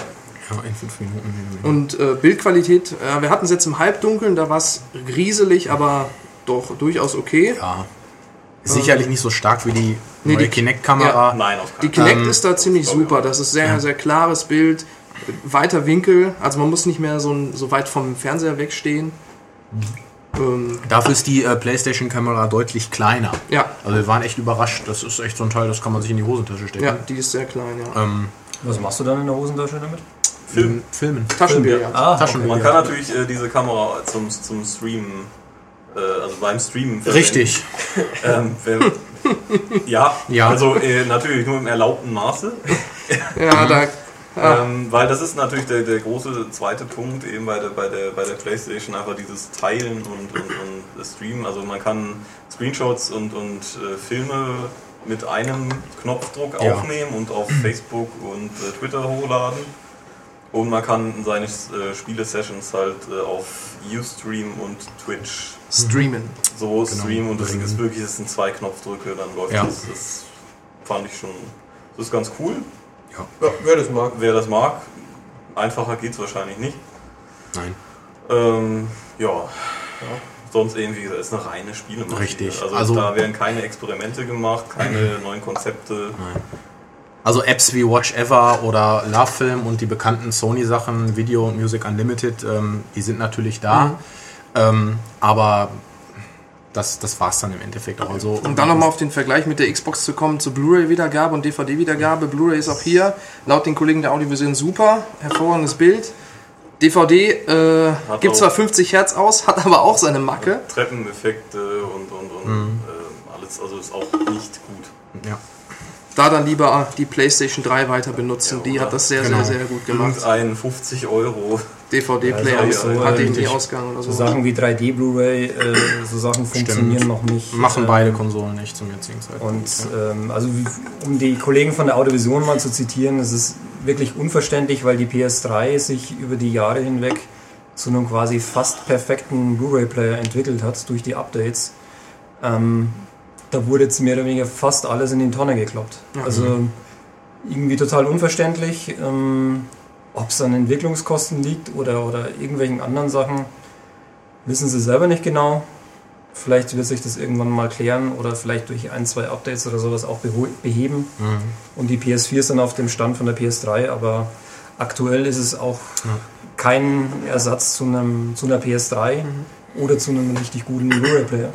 Ja, in fünf Minuten. Und äh, Bildqualität, äh, wir hatten es jetzt im Halbdunkeln, da war es rieselig, aber doch durchaus okay. Ja. Sicherlich nicht so stark wie die Nee, die- Kinect-Kamera. nein, auf Die keinen Kinect Ähm, ist da ziemlich super. Das ist sehr, sehr klares Bild, weiter Winkel. Also man muss nicht mehr so, so weit vom Fernseher wegstehen. Ähm, Dafür ist die äh, PlayStation-Kamera deutlich kleiner. ja, Also wir waren echt überrascht. Das ist echt so ein Teil, das kann man sich in die Hosentasche stecken. ja, die ist sehr klein, ja. Ähm, Was machst du dann in der Hosentasche damit? Film. Filmen. Taschenbild, ja. ja. Ah, Taschenbild. Man kann natürlich äh, diese Kamera zum, zum Streamen, äh, also beim Streamen verwenden. Richtig. Ähm, wer, ja, Ja. also äh, natürlich nur im erlaubten Maße. Ja, da, Ähm, weil das ist natürlich der, der große zweite Punkt eben bei der, bei, der, bei der Playstation, einfach dieses Teilen und, und, und Streamen. Also man kann Screenshots und, und äh, Filme mit einem Knopfdruck Ja. aufnehmen und auf Facebook und äh, Twitter hochladen. Und man kann seine äh, Spiele-Sessions halt äh, auf Ustream und Twitch streamen. so streamen und das ist wirklich, das sind zwei Knopfdrücke, dann läuft Ja. das. Das fand ich schon, das ist ganz cool. Ja, wer das mag. Wer das mag, einfacher geht's wahrscheinlich nicht. Nein. Ähm, ja. Sonst irgendwie, ist eine reine Spielemaschine. Richtig. Also, Also- da werden keine Experimente gemacht, keine neuen Konzepte. Also Apps wie Watch Ever oder Love Film und die bekannten Sony-Sachen, Video und Music Unlimited, ähm, die sind natürlich da. Ähm, aber das, das war es dann im Endeffekt auch. Also, Um dann nochmal auf den Vergleich mit der Xbox zu kommen, zu Blu-ray-Wiedergabe und DVD-Wiedergabe. Blu-ray ist auch hier laut den Kollegen der Audiovision super, hervorragendes Bild. DVD äh, gibt zwar 50 Hertz aus, hat aber auch seine Macke. Treppeneffekte und, und, und Mhm. äh, alles, also ist auch nicht gut. ja. Da dann lieber die PlayStation 3 weiter benutzen, Ja, die hat das sehr, Genau. sehr, sehr gut gemacht. Irgendein 50 Euro. DVD-Player Ja, so, hat ja, den nie richtig. Ausgang oder So so. Sachen wie 3D Blu-ray, äh, so Sachen funktionieren noch nicht. Machen Ähm, beide Konsolen nicht zum jetzigen Zeitpunkt. Und ähm, also wie- um die Kollegen von der Audiovision mal zu zitieren, es ist wirklich unverständlich, weil die PS3 sich über die Jahre hinweg zu einem quasi fast perfekten Blu-ray-Player entwickelt hat durch die Updates. Ähm, da wurde jetzt mehr oder weniger fast alles in die Tonne gekloppt. Also irgendwie total unverständlich. Ähm, Ob es an Entwicklungskosten liegt oder, oder irgendwelchen anderen Sachen, wissen sie selber nicht genau. Vielleicht wird sich das irgendwann mal klären oder vielleicht durch ein, zwei Updates oder sowas auch beheben. Und die PS4 ist dann auf dem Stand von der PS3, aber aktuell ist es auch kein Ersatz zu, einem, zu einer PS3 oder zu einem richtig guten Blu-ray-Player.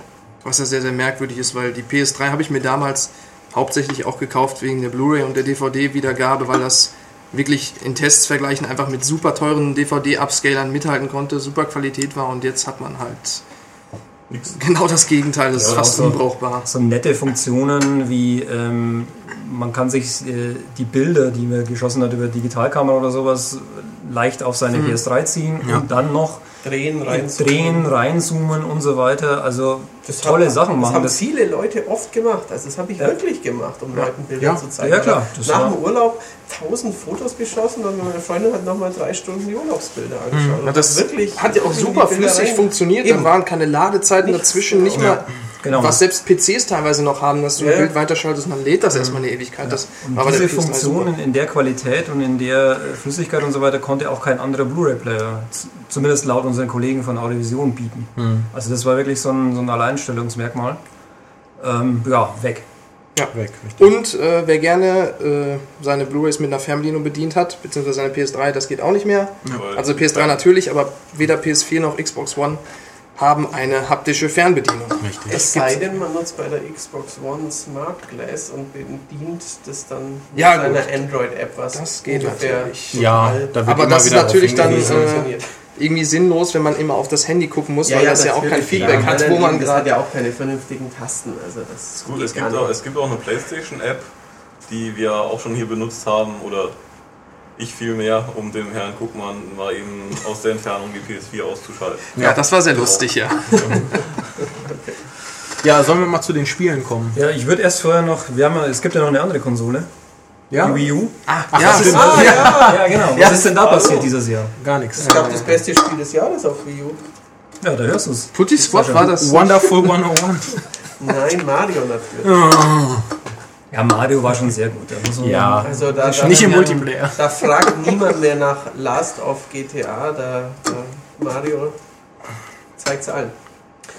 Was ja sehr, sehr merkwürdig ist, weil die PS3 habe ich mir damals hauptsächlich auch gekauft wegen der Blu-ray und der DVD-Wiedergabe, weil das wirklich in Tests vergleichen einfach mit super teuren DVD-Upscalern mithalten konnte, super Qualität war und jetzt hat man halt Nix. genau das Gegenteil, das ist Ja, fast auch so. unbrauchbar. So nette Funktionen wie ähm, man kann sich äh, die Bilder, die man geschossen hat über Digitalkamera oder sowas, leicht auf seine PS3 ziehen Ja. und dann noch Drehen, rein. drehen, reinzoomen und so weiter. Also Das tolle hat- Sachen Das machen. haben Das, viele Leute oft gemacht. Also das habe ich Ja. wirklich gemacht, um Leuten Bilder Ja. zu zeigen. Ja, klar. Oder Das Nach war- dem Urlaub tausend Fotos geschossen und meine Freundin hat nochmal drei Stunden die Urlaubsbilder angeschaut. Ja, Und das wirklich hat ja auch super flüssig rein- funktioniert, Eben. da waren keine Ladezeiten Nichts. dazwischen, nicht Ja. mal Genau. Was selbst PCs teilweise noch haben, dass du Ja. ein Bild weiterschaltest und dann lädt das erstmal eine Ewigkeit. Das Und war diese PS3 Funktion super. in, der Qualität und in der äh, Flüssigkeit und so weiter konnte auch kein anderer Blu-ray-Player, zumindest laut unseren Kollegen von Audiovision, bieten. Also das war wirklich so ein, so ein Alleinstellungsmerkmal. Ähm, ja, weg. Weg, richtig. Und äh, wer gerne äh, seine Blu-rays mit einer Fernbedienung bedient hat, beziehungsweise seine PS3, das geht auch nicht mehr. Weil- Also PS3 natürlich, aber weder PS4 noch Xbox One haben eine haptische Fernbedienung. Richtig. Es sei denn, man nutzt bei der Xbox One Smart Glass und bedient das dann Ja, mit gut. einer Android-App, was Das geht ungefähr natürlich. Ja, da wird Aber das ist natürlich dann, äh. Irgendwie sinnlos, wenn man immer auf das Handy gucken muss, weil das ja auch kein. Feedback Ja, hat, wo man das hat gerade. ja auch keine vernünftigen Tasten. Also das Ist gut, es gibt, auch, es gibt auch eine PlayStation-App, die wir auch schon hier benutzt haben, oder ich vielmehr, um dem Herrn Guckmann mal eben aus der Entfernung die PS4 auszuschalten. Ja, das war sehr lustig, ja. Ja, sollen wir mal zu den Spielen kommen? Ja, ich würde erst vorher noch, wir haben, ja- es gibt ja noch eine andere Konsole, Ja? die Wii U. Ah, Ach, ja, das stimmt. Ah, ja! Ja, genau. Was Ja. ist denn da passiert dieses Jahr? Gar nichts. Ich glaube, das beste Spiel des Jahres auf Wii U. Ja, da hörst du es. Putty Squad war das. Wonderful 101. Nein, Mario natürlich. Ja, Mario war schon sehr gut. Da muss man Ja. Also da, da, Nicht im Multiplayer. da fragt niemand mehr nach Last of GTA. Da, da Mario zeigt es allen.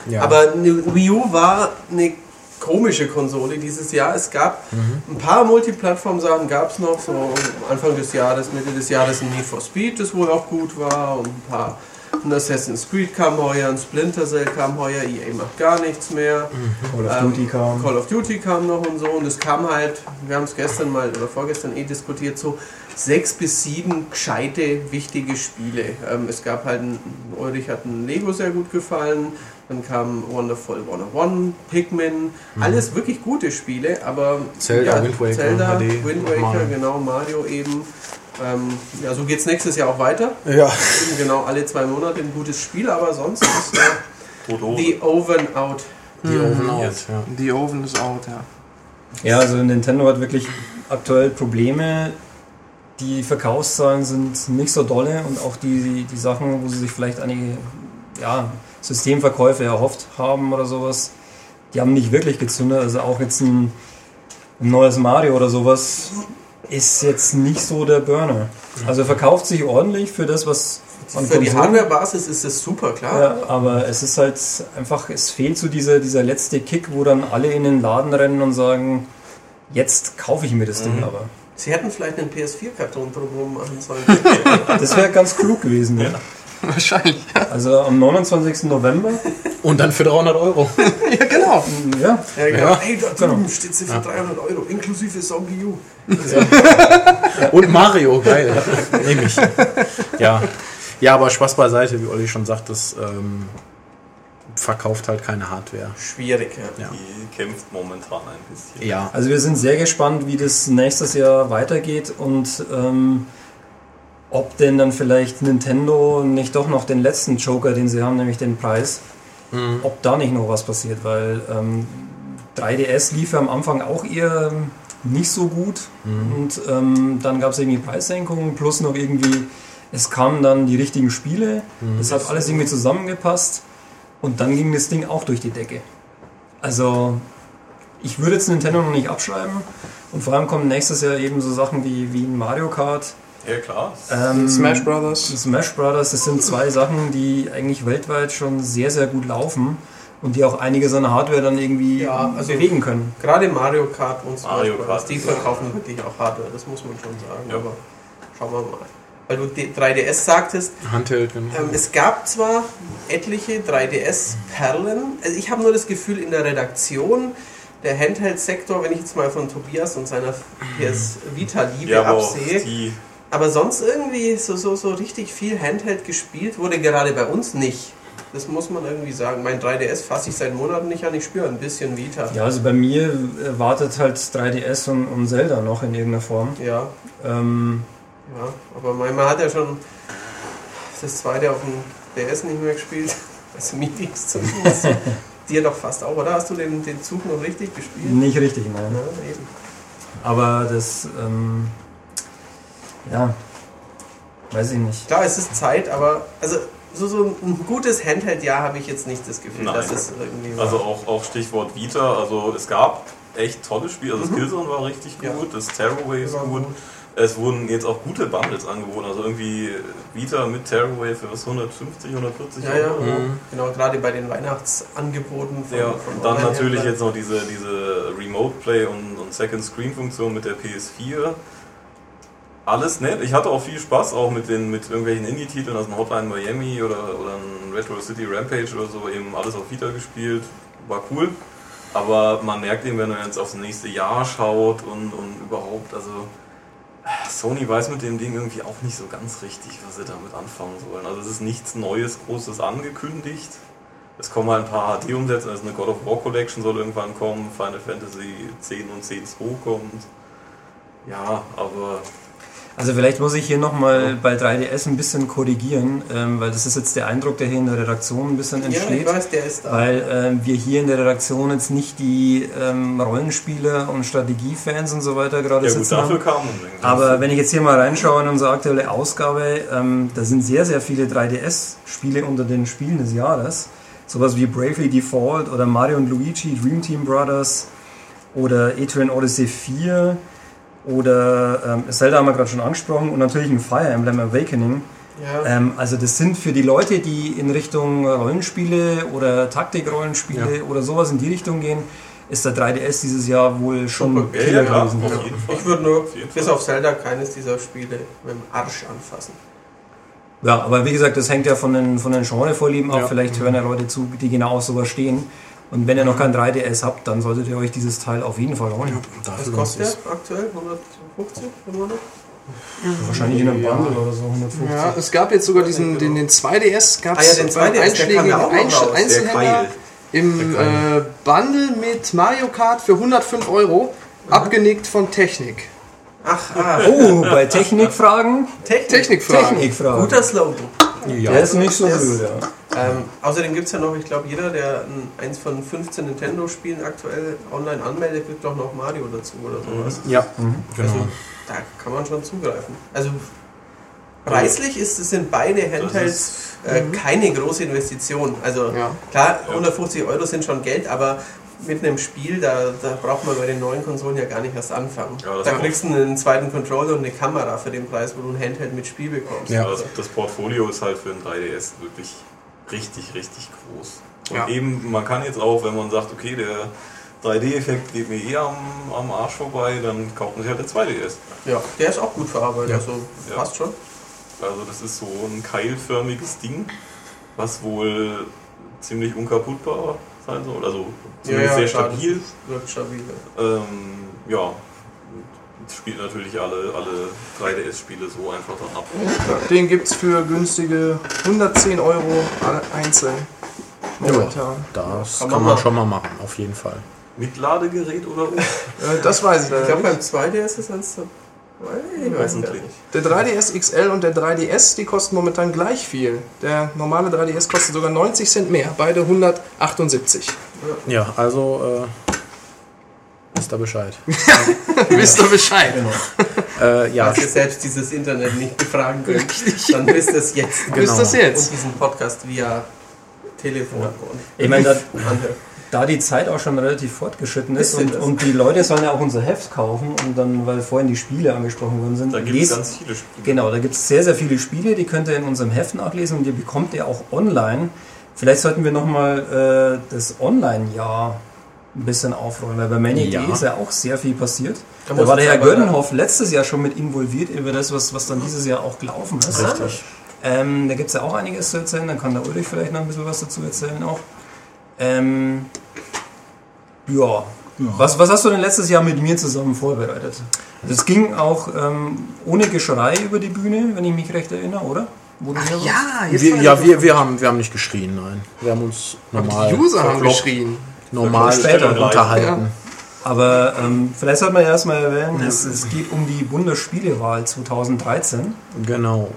Ja. Aber Wii U war eine komische Konsole dieses Jahr. Es gab Mhm. ein paar Multiplattform-Sachen gab es noch, so Anfang des Jahres, Mitte des Jahres ein Need for Speed, das wohl auch gut war und ein paar ein Assassin's Creed kam heuer, ein Splinter Cell kam heuer, EA macht gar nichts mehr. Call of Ähm, Duty kam. Call of Duty kam noch und so und es kam halt, wir haben es gestern mal oder vorgestern eh diskutiert, so sechs bis sieben gescheite, wichtige Spiele. Ähm, es gab halt, ein, Ulrich hat ein Lego sehr gut gefallen, dann kam Wonderful 101, Pikmin, alles wirklich gute Spiele, aber Mhm. Zelda, Wind Waker, Zelda, HD, Wind Waker, genau, Mario eben. Ähm, ja, so geht es nächstes Jahr auch weiter. ja. Eben genau alle zwei Monate ein gutes Spiel, aber sonst ist äh. The Oven Out. Die Oven Out, ja. The Oven is out, ja. Ja, also Nintendo hat wirklich aktuell Probleme. Die Verkaufszahlen sind nicht so dolle und auch die, die Sachen, wo sie sich vielleicht einige ja, Systemverkäufe erhofft haben oder sowas, die haben nicht wirklich gezündet. Also auch jetzt ein, ein neues Mario oder sowas ist jetzt nicht so der Burner. Also verkauft sich ordentlich für das, was an Für die Hardware-Basis ist das super, klar. ja, aber es ist halt einfach, es fehlt so dieser, dieser letzte Kick, wo dann alle in den Laden rennen und sagen, jetzt kaufe ich mir das Ding aber. Sie hätten vielleicht einen PS4-Karton drumherum machen sollen. Das wäre ganz klug gewesen. Ja. Wahrscheinlich. Also am 29. November, Und dann für 300 Euro. Ja, genau. ja, ja, genau. Ja. Hey, da drüben steht sie für 300 Euro, inklusive Zombie U. Und Mario, geil. Nehme ich. Ja. ja, aber Spaß beiseite, wie Olli schon sagt, das ähm, verkauft halt keine Hardware. Schwierig, ja. Ja. Die kämpft momentan ein bisschen. Ja. also wir sind sehr gespannt, wie das nächstes Jahr weitergeht und ähm, ob denn dann vielleicht Nintendo nicht doch noch den letzten Joker, den sie haben, nämlich den Preis, ob da nicht noch was passiert, weil ähm, 3DS lief ja am Anfang auch eher nicht so gut und ähm, dann gab es irgendwie Preissenkungen plus noch irgendwie, es kamen dann die richtigen Spiele, es hat alles irgendwie zusammengepasst und dann ging das Ding auch durch die Decke. Also ich würde jetzt Nintendo noch nicht abschreiben und vor allem kommen nächstes Jahr eben so Sachen wie, wie ein Mario Kart, Ja, klar. ähm, Smash Brothers. Smash Brothers, das sind zwei Sachen, die eigentlich weltweit schon sehr, sehr gut laufen und die auch einiges an Hardware dann irgendwie Ja, also- bewegen können. Gerade Mario Kart und Smash Mario Bros. Kart die verkaufen wirklich auch Hardware, das muss man schon sagen. Ja. Aber schauen wir mal. Weil du die 3DS sagtest, Handheld, genau. ähm, es gab zwar etliche 3DS-Perlen, also ich habe nur das Gefühl, in der Redaktion, der Handheld-Sektor, wenn ich jetzt mal von Tobias und seiner PS Vita-Liebe Ja, absehe, die, aber sonst irgendwie so, so, so richtig viel Handheld gespielt wurde gerade bei uns nicht. Das muss man irgendwie sagen. Mein 3DS fasse ich seit Monaten nicht an, ich spüre ein bisschen Vita. Ja, also bei mir äh, wartet halt 3DS und, und Zelda noch in irgendeiner Form. Ja, Ähm, ja. Aber mein, man hat ja schon das zweite auf dem DS nicht mehr gespielt. Also Meetings zumindest. Dir doch fast auch, oder? Hast du den, den Zug noch richtig gespielt? nicht richtig, nein. Ja. Aber das, ähm, ja, weiß ich nicht. Klar, es ist Zeit, aber also so, so ein gutes Handheld-Jahr habe ich jetzt nicht das Gefühl, Nein. dass es irgendwie war. Also auch, auch Stichwort Vita, also es gab echt tolle Spiele. Also das Killzone war richtig Ja. gut, das Tearaway ist War gut. gut. Es wurden jetzt auch gute Bundles angeboten, also irgendwie Vita mit Tearaway für was 150, 140 ja, ja, Euro. genau, gerade bei den Weihnachtsangeboten von, Ja, von und dann natürlich jetzt noch diese, diese Remote Play und, und Second Screen Funktion mit der PS4. Alles nett. Ich hatte auch viel Spaß auch mit den mit irgendwelchen Indie-Titeln, also ein Hotline Miami oder, oder ein Retro City Rampage oder so, eben alles auf Vita gespielt. War cool. Aber man merkt eben, wenn man jetzt aufs nächste Jahr schaut und, und überhaupt, also Sony weiß mit dem Ding irgendwie auch nicht so ganz richtig, was sie damit anfangen sollen. Also es ist nichts Neues, Großes angekündigt. Es kommen halt ein paar HD-Umsätze, also eine God of War Collection soll irgendwann kommen, Final Fantasy 10 und 10 2 kommt. Ja, aber Also vielleicht muss ich hier nochmal bei 3DS ein bisschen korrigieren, ähm, weil das ist jetzt der Eindruck, der hier in der Redaktion ein bisschen Ja, ich entsteht. weiß, der ist da. weil ähm, wir hier in der Redaktion jetzt nicht die ähm, Rollenspieler und Strategiefans und so weiter gerade ja gut, sitzen dafür haben. kamen Aber wenn ich jetzt hier mal reinschaue in unsere aktuelle Ausgabe, ähm, da sind sehr, sehr viele 3DS-Spiele unter den Spielen des Jahres. Sowas wie Bravely Default oder Mario und Luigi, Dream Team Brothers oder Etrian Odyssey 4 oder ähm, Zelda haben wir gerade schon angesprochen und natürlich ein Fire Emblem Awakening. ja. Ähm, also das sind für die Leute, die in Richtung Rollenspiele oder Taktikrollenspiele oder sowas in die Richtung gehen, ist der 3DS dieses Jahr wohl schon Super. ja, Killer ja, gewesen. Ich würde nur Auf bis auf Zelda keines dieser Spiele mit dem Arsch anfassen. Ja, aber wie gesagt, das hängt ja von den, von den Genrevorlieben ab. Ja. Vielleicht hören ja Leute zu, die genau auf sowas stehen. Und wenn ihr noch kein 3DS habt, dann solltet ihr euch dieses Teil auf jeden Fall holen. Was kostet der aktuell? 150 im Monat? Wahrscheinlich in einem Bundle oder so 150. Ja, es gab jetzt sogar diesen, den, den 2DS, gab Ah ja, es den beim 2DS, der kam einschlägigen ja Einzelhändler im äh, Bundle mit Mario Kart für 105 Euro, abgenickt von Technik. Ach, ah, Oh, bei Technikfragen? Technik. Technikfragen. Technikfragen. Guter Slogan. Ja, der ist nicht so blöd, ja. Ähm, außerdem gibt es ja noch, ich glaube, jeder, der ein, eins von 15 Nintendo-Spielen aktuell online anmeldet, kriegt doch noch Mario dazu oder sowas. Ja, genau. Also, da kann man schon zugreifen. Also, preislich ist, sind beide Handhelds äh, keine große Investition. Also, Ja. klar, 150 Euro sind schon Geld, aber mit einem Spiel, da, da braucht man bei den neuen Konsolen ja gar nicht erst anfangen. Ja, das da kriegst du einen zweiten Controller und eine Kamera für den Preis, wo du ein Handheld mit Spiel bekommst. Ja. Also das Portfolio ist halt für ein 3DS wirklich richtig, richtig groß. Und Ja. eben, man kann jetzt auch, wenn man sagt, okay, der 3D-Effekt geht mir eh am, am Arsch vorbei, dann kauft man sich halt den 2DS. Ja, der ist auch gut verarbeitet, Ja. also Ja. passt schon. Also das ist so ein keilförmiges Ding, was wohl ziemlich unkaputtbar sein soll. Also zumindest sehr klar, stabil. das Wirkt stabil. Ähm, ja, spielt natürlich alle, alle 3DS-Spiele so einfach dann ab. Den gibt es für günstige 110 Euro alle einzeln. Momentan. Das Kann kann, man man schon mal machen, auf jeden Fall. Mit Ladegerät oder ohne? Äh, das weiß ich Ich leider glaube, nicht. beim 2DS ist es so. Ich weiß gar nicht. Der 3DS XL und der 3DS, die kosten momentan gleich viel. Der normale 3DS kostet sogar 90 Cent mehr, beide 178. Ja, also äh, wisst ihr Bescheid. Wisst ihr Bescheid? Äh, ja, Falls ihr selbst dieses Internet nicht befragen könnt, dann wisst ihr es jetzt. Genau. Wisst ihr es Und jetzt? diesen Podcast via Telefon und Ich meine, da, da die Zeit auch schon relativ fortgeschritten ist und, und die Leute sollen ja auch unser Heft kaufen und dann, weil vorhin die Spiele angesprochen worden sind, Da gibt es ganz viele Spiele. Genau, da gibt es sehr, sehr viele Spiele, die könnt ihr in unserem Heft nachlesen und ihr bekommt ihr auch online. Vielleicht sollten wir nochmal äh, das Online-Jahr ein bisschen aufrollen, weil bei Maniac Ja. ist ja auch sehr viel passiert. Da war der Herr aber- Göttenhoff letztes Jahr schon mit involviert über das, was, was dann dieses Jahr auch gelaufen ist. Richtig. Ähm, da gibt es ja auch einiges zu erzählen, dann kann der Ulrich vielleicht noch ein bisschen was dazu erzählen auch. Ähm, ja. Was, was hast du denn letztes Jahr mit mir zusammen vorbereitet? Es ging auch ähm, ohne Geschrei über die Bühne, wenn ich mich recht erinnere, oder? Wo du hier warst? Ja, jetzt wir, ja wir, wir, haben, wir haben nicht geschrien, nein. Wir haben uns normal, Die User haben geschrien. Normal Später. unterhalten. Aber ähm, vielleicht sollte man ja erstmal erwähnen, es, es geht um die Bundesspielewahl 2013. Genau.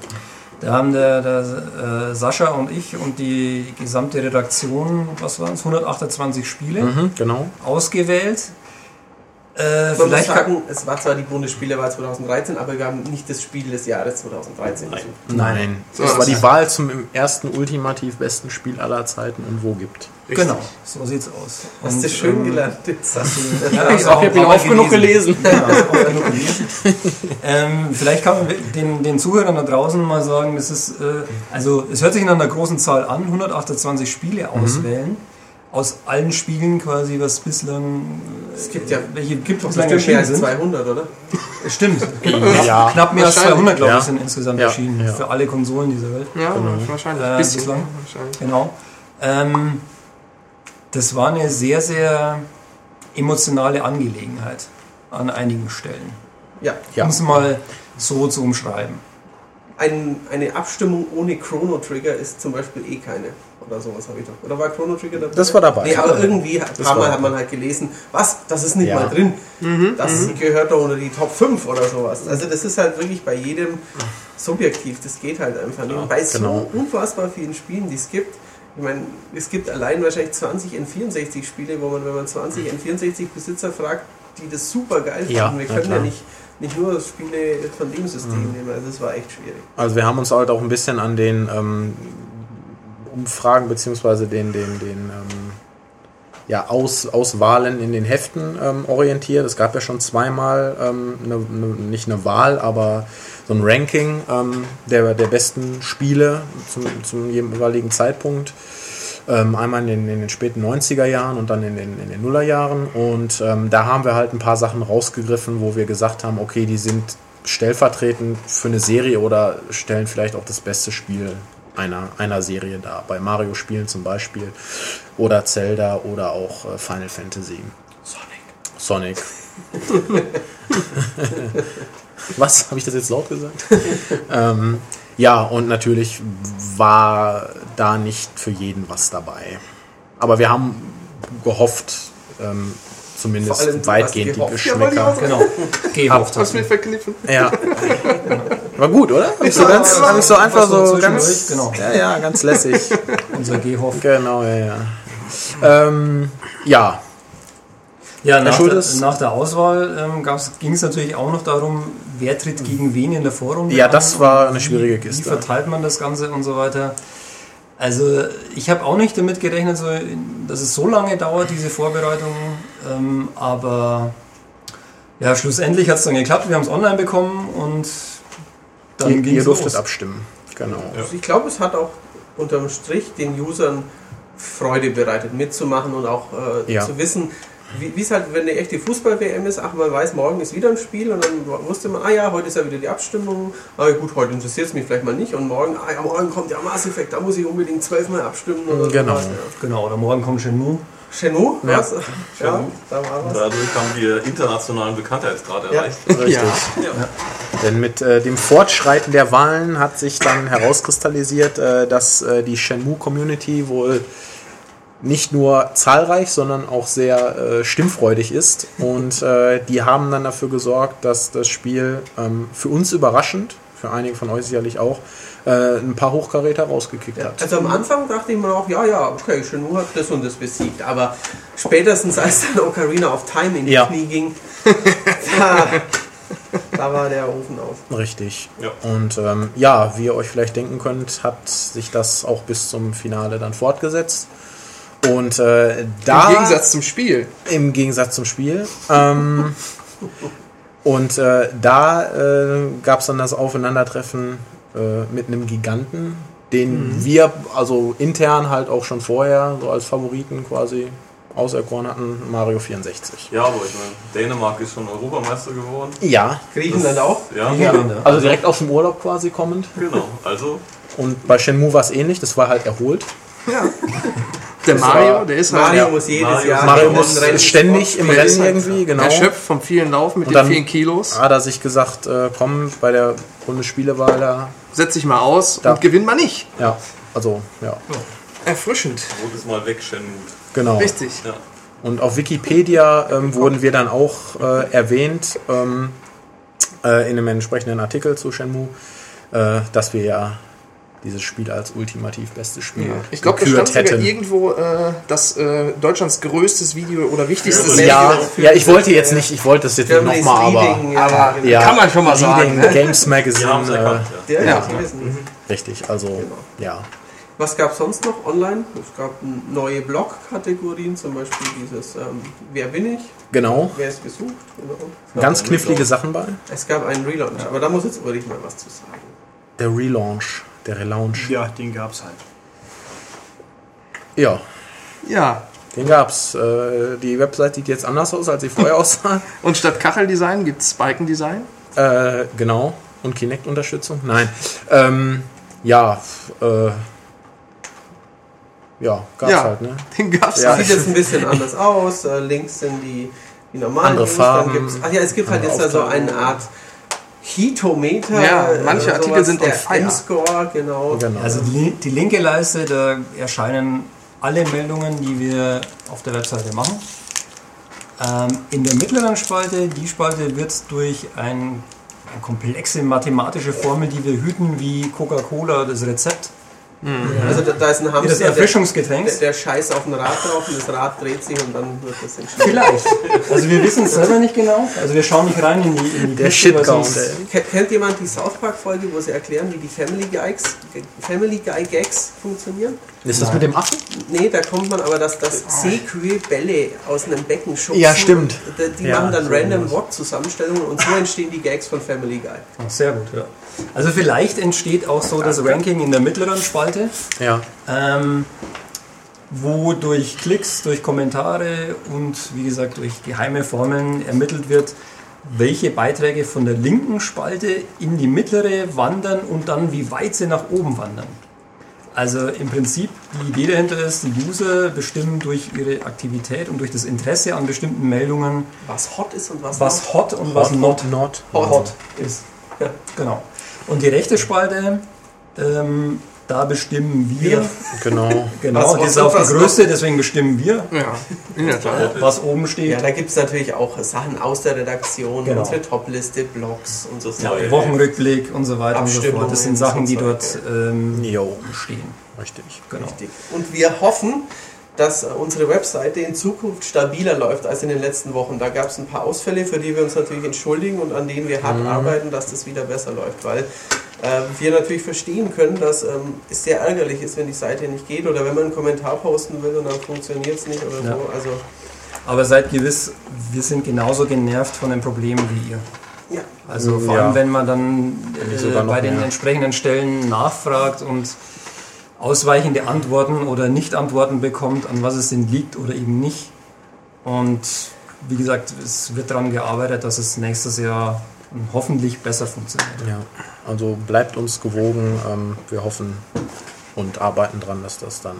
Da haben der, der äh, Sascha und ich und die gesamte Redaktion, was waren es, 128 Spiele Mhm, genau. ausgewählt. Äh, Man muss vielleicht kann, sagen, es war zwar die Bundesspielewahl 2013, aber wir haben nicht das Spiel des Jahres 2013 Nein. gesucht. Nein. So, Das war das die Wahl zum im ersten ultimativ besten Spiel aller Zeiten und wo gibt. genau, so sieht's aus. Hast Und, du schön ähm, gelernt. Jetzt hast du- Ja, Ich hab ihn oft genug gelesen. Ja, genug gelesen. ähm, vielleicht kann man den, den Zuhörern da draußen mal sagen, das ist, äh, also es hört sich nach einer großen Zahl an, 128 Spiele Mhm. Aus allen Spielen quasi, was bislang. Es gibt ja welche gibt es bislang mehr als sind. 200, oder? Stimmt. Ja. Knapp mehr als Wahrscheinlich. 200, glaube Ja. ich, sind insgesamt Ja, erschienen. ja. Für alle Konsolen dieser Welt. Ja, Genau. wahrscheinlich. Äh, Bisschen. bislang. Wahrscheinlich. Genau. Ähm, das war eine sehr, sehr emotionale Angelegenheit an einigen Stellen. Ja. Ja. Um es mal so zu umschreiben. Ein, eine Abstimmung ohne Chrono Trigger ist zum Beispiel eh keine. Oder sowas habe ich doch. Oder war Chrono Trigger dabei? Das war dabei. Nee, aber irgendwie, ein paar Mal hat man halt gelesen, was, das ist nicht Ja. mal drin. Das gehört doch unter die Top 5 oder sowas. Also das ist halt wirklich bei jedem subjektiv. Das geht halt einfach nicht. Und bei genau. so unfassbar vielen Spielen, die es gibt, ich meine, es gibt allein wahrscheinlich 20 N64 Spiele, wo man, wenn man 20 N64 Besitzer fragt, die das super geil finden. Ja, Wir können ja nicht, nicht nur Spiele von dem System Mhm. nehmen. Also das war echt schwierig. Also wir haben uns halt auch ein bisschen an den ähm, Umfragen beziehungsweise den, den, den ähm, ja, Aus, Auswahlen in den Heften ähm, orientiert. Es gab ja schon zweimal ähm, eine, eine, nicht eine Wahl, aber so ein Ranking ähm, der, der besten Spiele zum, zum jeweiligen Zeitpunkt. Ähm, einmal in den, in den späten 90er Jahren und dann in den, in den Nullerjahren. Und ähm, da haben wir halt ein paar Sachen rausgegriffen, wo wir gesagt haben, okay, die sind stellvertretend für eine Serie oder stellen vielleicht auch das beste Spiel einer, einer Serie dar. Bei Mario-Spielen zum Beispiel oder Zelda oder auch äh, Final Fantasy. Sonic. Sonic. Was? Habe ich das jetzt laut gesagt? ähm, ja, und natürlich war da nicht für jeden was dabei. Aber wir haben gehofft, ähm, zumindest allem, weitgehend die. Ja, Geschmäcker. sagen. Genau. Gehofft Hast du mir verkniffen? Ja. War gut, oder? Hab ich so ganz, hab ich so einfach so ganz, genau. ja, ja, ganz lässig. Unser Gehhoff. genau, ja, ja. Ähm, ja, Ja, nach der, nach der Auswahl ähm, ging es natürlich auch noch darum, wer tritt gegen wen in der Vorrunde Ja, das war eine wie- schwierige Wie Kiste. verteilt man das Ganze und so weiter. Also ich habe auch nicht damit gerechnet, so, dass es so lange dauert, diese Vorbereitung. Ähm, aber ja, schlussendlich hat es dann geklappt. Wir haben es online bekommen und dann ihr, ihr durftet los. abstimmen. Genau. Also ich glaube, es hat auch unterm Strich den Usern Freude bereitet, mitzumachen und auch äh, Ja. zu wissen, wie es halt, wenn eine echte Fußball-WM ist, ach, man weiß, morgen ist wieder ein Spiel und dann wusste man, ah ja, heute ist ja wieder die Abstimmung, aber gut, heute interessiert es mich vielleicht mal nicht und morgen, ah ja, morgen kommt ja Mass Effect, da muss ich unbedingt zwölfmal abstimmen oder Genau. ja. Genau, oder morgen kommt Shenmue. Shenmue, Ja. was? Ja, da war was. Dadurch haben wir internationalen Bekanntheitsgrad Ja. erreicht. Richtig. Ja. Denn mit äh, dem Fortschreiten der Wahlen hat sich dann herauskristallisiert, äh, dass äh, die Shenmue-Community wohl nicht nur zahlreich, sondern auch sehr äh, stimmfreudig ist. Und äh, die haben dann dafür gesorgt, dass das Spiel ähm, für uns überraschend, für einige von euch sicherlich auch, äh, ein paar Hochkaräter rausgekickt Ja, hat. also am Anfang dachte ich mir auch, ja, ja, okay, Shenmue hat das und das besiegt, aber spätestens als dann Ocarina of Time in die Ja. Knie ging, da, da war der Ofen aus. Richtig. Ja. Und ähm, ja, wie ihr euch vielleicht denken könnt, hat sich das auch bis zum Finale dann fortgesetzt. Und äh, da Im Gegensatz zum Spiel. im Gegensatz zum Spiel. Ähm, und äh, da äh, gab es dann das Aufeinandertreffen äh, mit einem Giganten, den wir also intern halt auch schon vorher so als Favoriten quasi auserkoren hatten, Mario 64. Ja, aber ich meine, Dänemark ist schon Europameister geworden. Ja, Griechenland auch? Ja, also direkt aus dem Urlaub quasi kommend. genau. Also, Und bei Shenmue war es ähnlich, das war halt erholt. Ja. Der Das Mario, der ist halt Mario Ja. muss jedes Mario- Jahr Mario in muss den Rennen ist ständig im Rennen spielen. irgendwie, genau. erschöpft vom vielen Laufen mit Und den dann- vielen Kilos. Hat er sich gesagt, äh, komm, bei der Bundesspielewahl da, Setz dich mal aus Da. und gewinn mal nicht. ja, also, ja, Erfrischend. wurde es mal weg, Shenmue. genau. Richtig. Ja. Und auf Wikipedia ähm, wurden wir dann auch äh, erwähnt, ähm, äh, in einem entsprechenden Artikel zu Shenmue, äh, dass wir ja dieses Spiel als ultimativ bestes Spiel Ich glaube, da gekürt stand sogar irgendwo, äh, dass äh, Deutschlands größtes Video oder wichtigstes Ja, für ja, ich wollte jetzt nicht, ich wollte das jetzt nicht nochmal, aber ja, aber- genau. ja, Kann man schon mal sagen, ne? Games Magazine, erkannt, äh, ja. Der, Ja. ja. Wissen. richtig, also ja. Was gab es sonst noch online? Es gab neue Blog-Kategorien, zum Beispiel dieses ähm, Wer bin ich? Genau, Wer ist gesucht? Genau. ganz knifflige Sachen bei. Es gab einen Relaunch, aber da muss jetzt Ulrich mal was zu sagen. Der Relaunch, der Relaunch. Ja, den gab's halt. Ja, Ja. den gab's. Äh, die Website sieht jetzt anders aus, als sie vorher aussah. Und statt Kacheldesign gibt es Balkendesign. Äh, genau. Und Kinect-Unterstützung? Nein. Ähm, ja, äh, ja, gab's Ja. halt, ne? Den gab es Ja. halt. Sieht jetzt ein bisschen anders aus. Äh, links sind die, die normalen Andere Farben, Dann gibt's, ach ja, es gibt halt jetzt also eine. Art Hitometer. Ja, äh, manche Artikel sowas, sind on der fire. M-Score, genau. Genau. Also die, die linke Leiste, da erscheinen alle Meldungen, die wir auf der Webseite machen. Ähm, in der mittleren Spalte, die Spalte wird durch ein, eine komplexe mathematische Formel, die wir hüten, wie Coca-Cola, das Rezept, Also da, da ist ein das Hamster, der, Erfrischungsgetränk. der, der scheißt auf ein Rad drauf und das Rad dreht sich und dann wird das entschieden. Vielleicht. Also wir wissen es selber nicht genau. Also wir schauen nicht rein in die, in die Der Shitcount. Kennt, jemand die South Park Folge, wo sie erklären, wie die Family Guys, Family Guy Gags funktionieren? Ist das mit dem Affen? Nee, da kommt man aber, dass, dass Seekühe Bälle aus einem Becken schubsen. Ja, stimmt. Die, die Ja, machen dann so random. Wort-Zusammenstellungen und so entstehen die Gags von Family Guy. Ach, Sehr gut, ja. Also vielleicht entsteht auch so das Ranking in der mittleren Spalte. Ja. ähm, wo durch Klicks, durch Kommentare und wie gesagt durch geheime Formeln ermittelt wird, welche Beiträge von der linken Spalte in die mittlere wandern und dann wie weit sie nach oben wandern. Also im Prinzip die Idee dahinter ist, die User bestimmen durch ihre Aktivität und durch das Interesse an bestimmten Meldungen, Was hot ist und was, was hot und was not not. Hot. hot ist. Ja. Genau. Und die rechte Spalte, ähm, da bestimmen wir, Genau. genau, Was die ist auf die. Größe, deswegen bestimmen wir, Ja, in der Tat. was oben steht. Ja, da gibt es natürlich auch Sachen aus der Redaktion, Genau. unsere Topliste, Blogs und so Zeug. neue- Wochenrückblick und so weiter und so fort. Das sind Sachen, die dort ähm, stehen. richtig. Genau. Richtig. Und wir hoffen, dass äh, unsere Webseite in Zukunft stabiler läuft als in den letzten Wochen. Da gab es ein paar Ausfälle, für die wir uns natürlich entschuldigen und an denen wir hart Mhm. arbeiten, dass das wieder besser läuft, weil äh, wir natürlich verstehen können, dass ähm, es sehr ärgerlich ist, wenn die Seite nicht geht oder wenn man einen Kommentar posten will und dann funktioniert es nicht oder Ja. so. Also Aber seid gewiss, wir sind genauso genervt von den Problemen wie ihr. ja, Also vor Ja. allem, wenn man dann äh, bei den mehr. entsprechenden Stellen nachfragt und ausweichende Antworten oder Nicht-Antworten bekommt, an was es denn liegt oder eben nicht. Und wie gesagt, es wird daran gearbeitet, dass es nächstes Jahr hoffentlich besser funktioniert. Ja. Also bleibt uns gewogen. Ähm, wir hoffen und arbeiten dran, dass das dann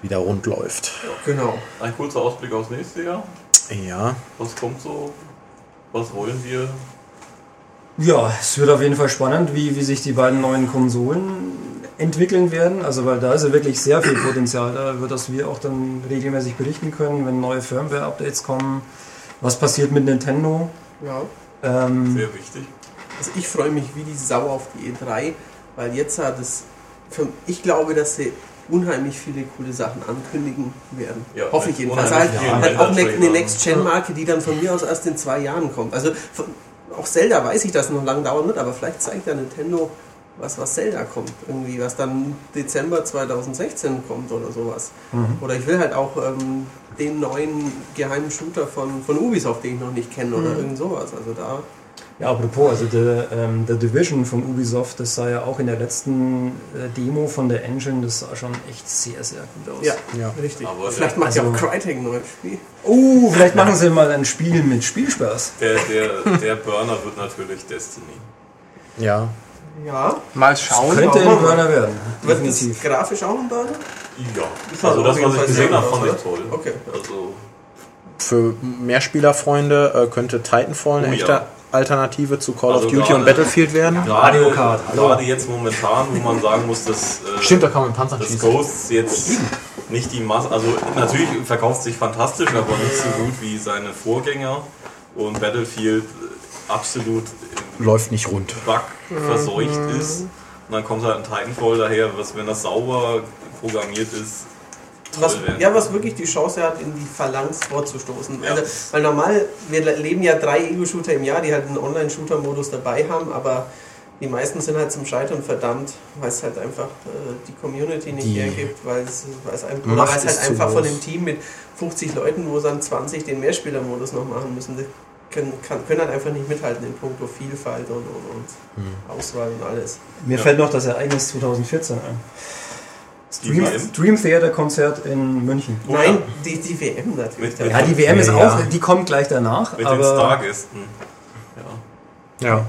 wieder rund läuft. genau. Ein kurzer Ausblick aufs nächste Jahr. Ja. Was kommt so? Was wollen wir? Ja, es wird auf jeden Fall spannend, wie, wie sich die beiden neuen Konsolen entwickeln werden. Also weil da ist ja wirklich sehr viel Potenzial da, über das wir auch dann regelmäßig berichten können, wenn neue Firmware-Updates kommen. Was passiert mit Nintendo? Ja. Ähm, Sehr wichtig. Also ich freue mich wie die Sau auf die E3, weil jetzt hat es, für, ich glaube, dass sie unheimlich viele coole Sachen ankündigen werden. Ja, Hoffe ich mit jedenfalls. Halt, vielen halt auch eine, eine. Next-Gen-Marke, die dann von mir aus erst in zwei Jahren kommt. Also von, auch Zelda weiß ich, dass es noch lange dauern wird, aber vielleicht zeigt ja Nintendo, was, was Zelda kommt. Irgendwie, was dann Dezember 2016 kommt oder sowas. Oder ich will halt auch ähm, den neuen geheimen Shooter von, von Ubisoft, den ich noch nicht kenne oder irgend sowas. Also da ja, apropos, also der, ähm, der Division von Ubisoft, das sah ja auch in der letzten äh, Demo von der Engine, das sah schon echt sehr, sehr gut aus. Ja, Ja. richtig. Aber Vielleicht macht ja also- auch Crytek ein neues Spiel. Oh, vielleicht machen sie mal ein Spiel mit Spielspaß. Der, der, der Burner wird natürlich Destiny. Ja. Ja. Mal schauen. Könnte warum? ein Burner werden, Wird das grafisch auch ein Burner? Ja. sah Also das, was ich gesehen habe, fand ich toll. Okay. Also Für Mehrspielerfreunde äh, könnte Titanfall eine Oh, echte ja. Alternative zu Call Also of Duty und Battlefield werden. Mario Kart, hallo. Gerade jetzt momentan, wo man sagen muss, dass, äh, Stimmt, da kann man Panzer dass schießen. Ghosts jetzt nicht die Masse, also natürlich verkauft sich fantastisch, aber nicht so gut wie seine Vorgänger und Battlefield äh, absolut Läuft nicht rund. Bug verseucht ist. Und dann kommt halt ein Titanfall daher, was, wenn das sauber programmiert ist, Was, ja, was wirklich die Chance hat, in die Phalanx vorzustoßen. Ja. Also, weil normal, wir leben ja drei Ego-Shooter im Jahr, die halt einen Online-Shooter-Modus dabei haben, aber die meisten sind halt zum Scheitern verdammt, weil es halt einfach äh, die Community nicht Die hergibt, weil es, weil es, ein, halt einfach von dem Team mit 50 Leuten, wo dann 20 den Mehrspieler-Modus noch machen müssen, können, kann, können halt einfach nicht mithalten in puncto Vielfalt und, und, und Hm. Auswahl und alles. Mir Ja. fällt noch das Ereignis 2014 ein. Dream? Dream Theater Konzert in München. Oh Nein, ja. die, die WM natürlich. Mit- mit- Ja, die WM ist Ja, auch, die kommt gleich danach. Mit den aber Stargästen. Ja. Ja.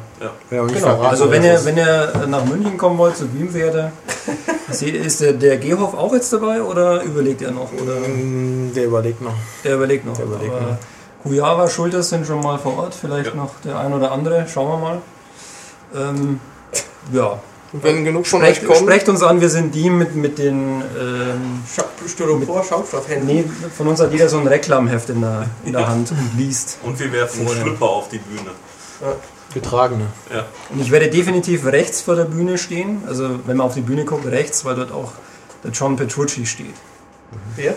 Ja. Genau, also wenn ihr, wenn ihr nach München kommen wollt zu Dream Theater, ist der, der Gehoff auch jetzt dabei oder überlegt er noch? Oder Mm, Der überlegt noch. der überlegt noch. Der überlegt noch. Kujava, Schulters sind schon mal vor Ort, vielleicht Ja. noch der ein oder andere, schauen wir mal. Ähm, ja, Und wenn genug von sprecht, euch kommen, sprecht uns an, wir sind die mit, mit den. Ähm, Styropor, Schaumstoffhänden. nee, von uns hat jeder so ein Reklamheft in der, in der Hand und liest. Und wir werfen Vorher. Schlüpper auf die Bühne. Getragene. Ja. Und ich werde definitiv rechts vor der Bühne stehen. Also wenn man auf die Bühne guckt, rechts, weil dort auch der John Petrucci steht. Wer?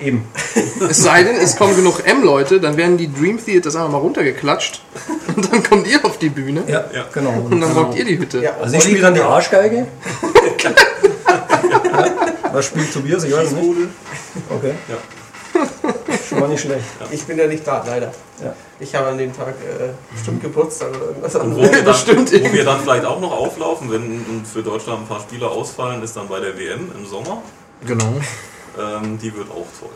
Eben. es sei denn, es kommen genug M-Leute, dann werden die Dream Theaters einfach mal runtergeklatscht und dann kommt ihr auf die Bühne Ja, Ja. genau. und dann rockt ihr die Hütte. Ja, Also ich spiele dann die Arschgeige. ja. Was spielt Tobias? Ich weiß es nicht. Okay. Schon mal nicht schlecht. Ich bin ja nicht da, leider. Ja. Ich habe an dem Tag äh, bestimmt Geburtstag oder irgendwas Und wo anderes. wir, dann, stimmt wo wir dann vielleicht auch noch auflaufen, wenn für Deutschland ein paar Spieler ausfallen, ist dann bei der WM im Sommer. Genau. Ähm, die wird auch toll.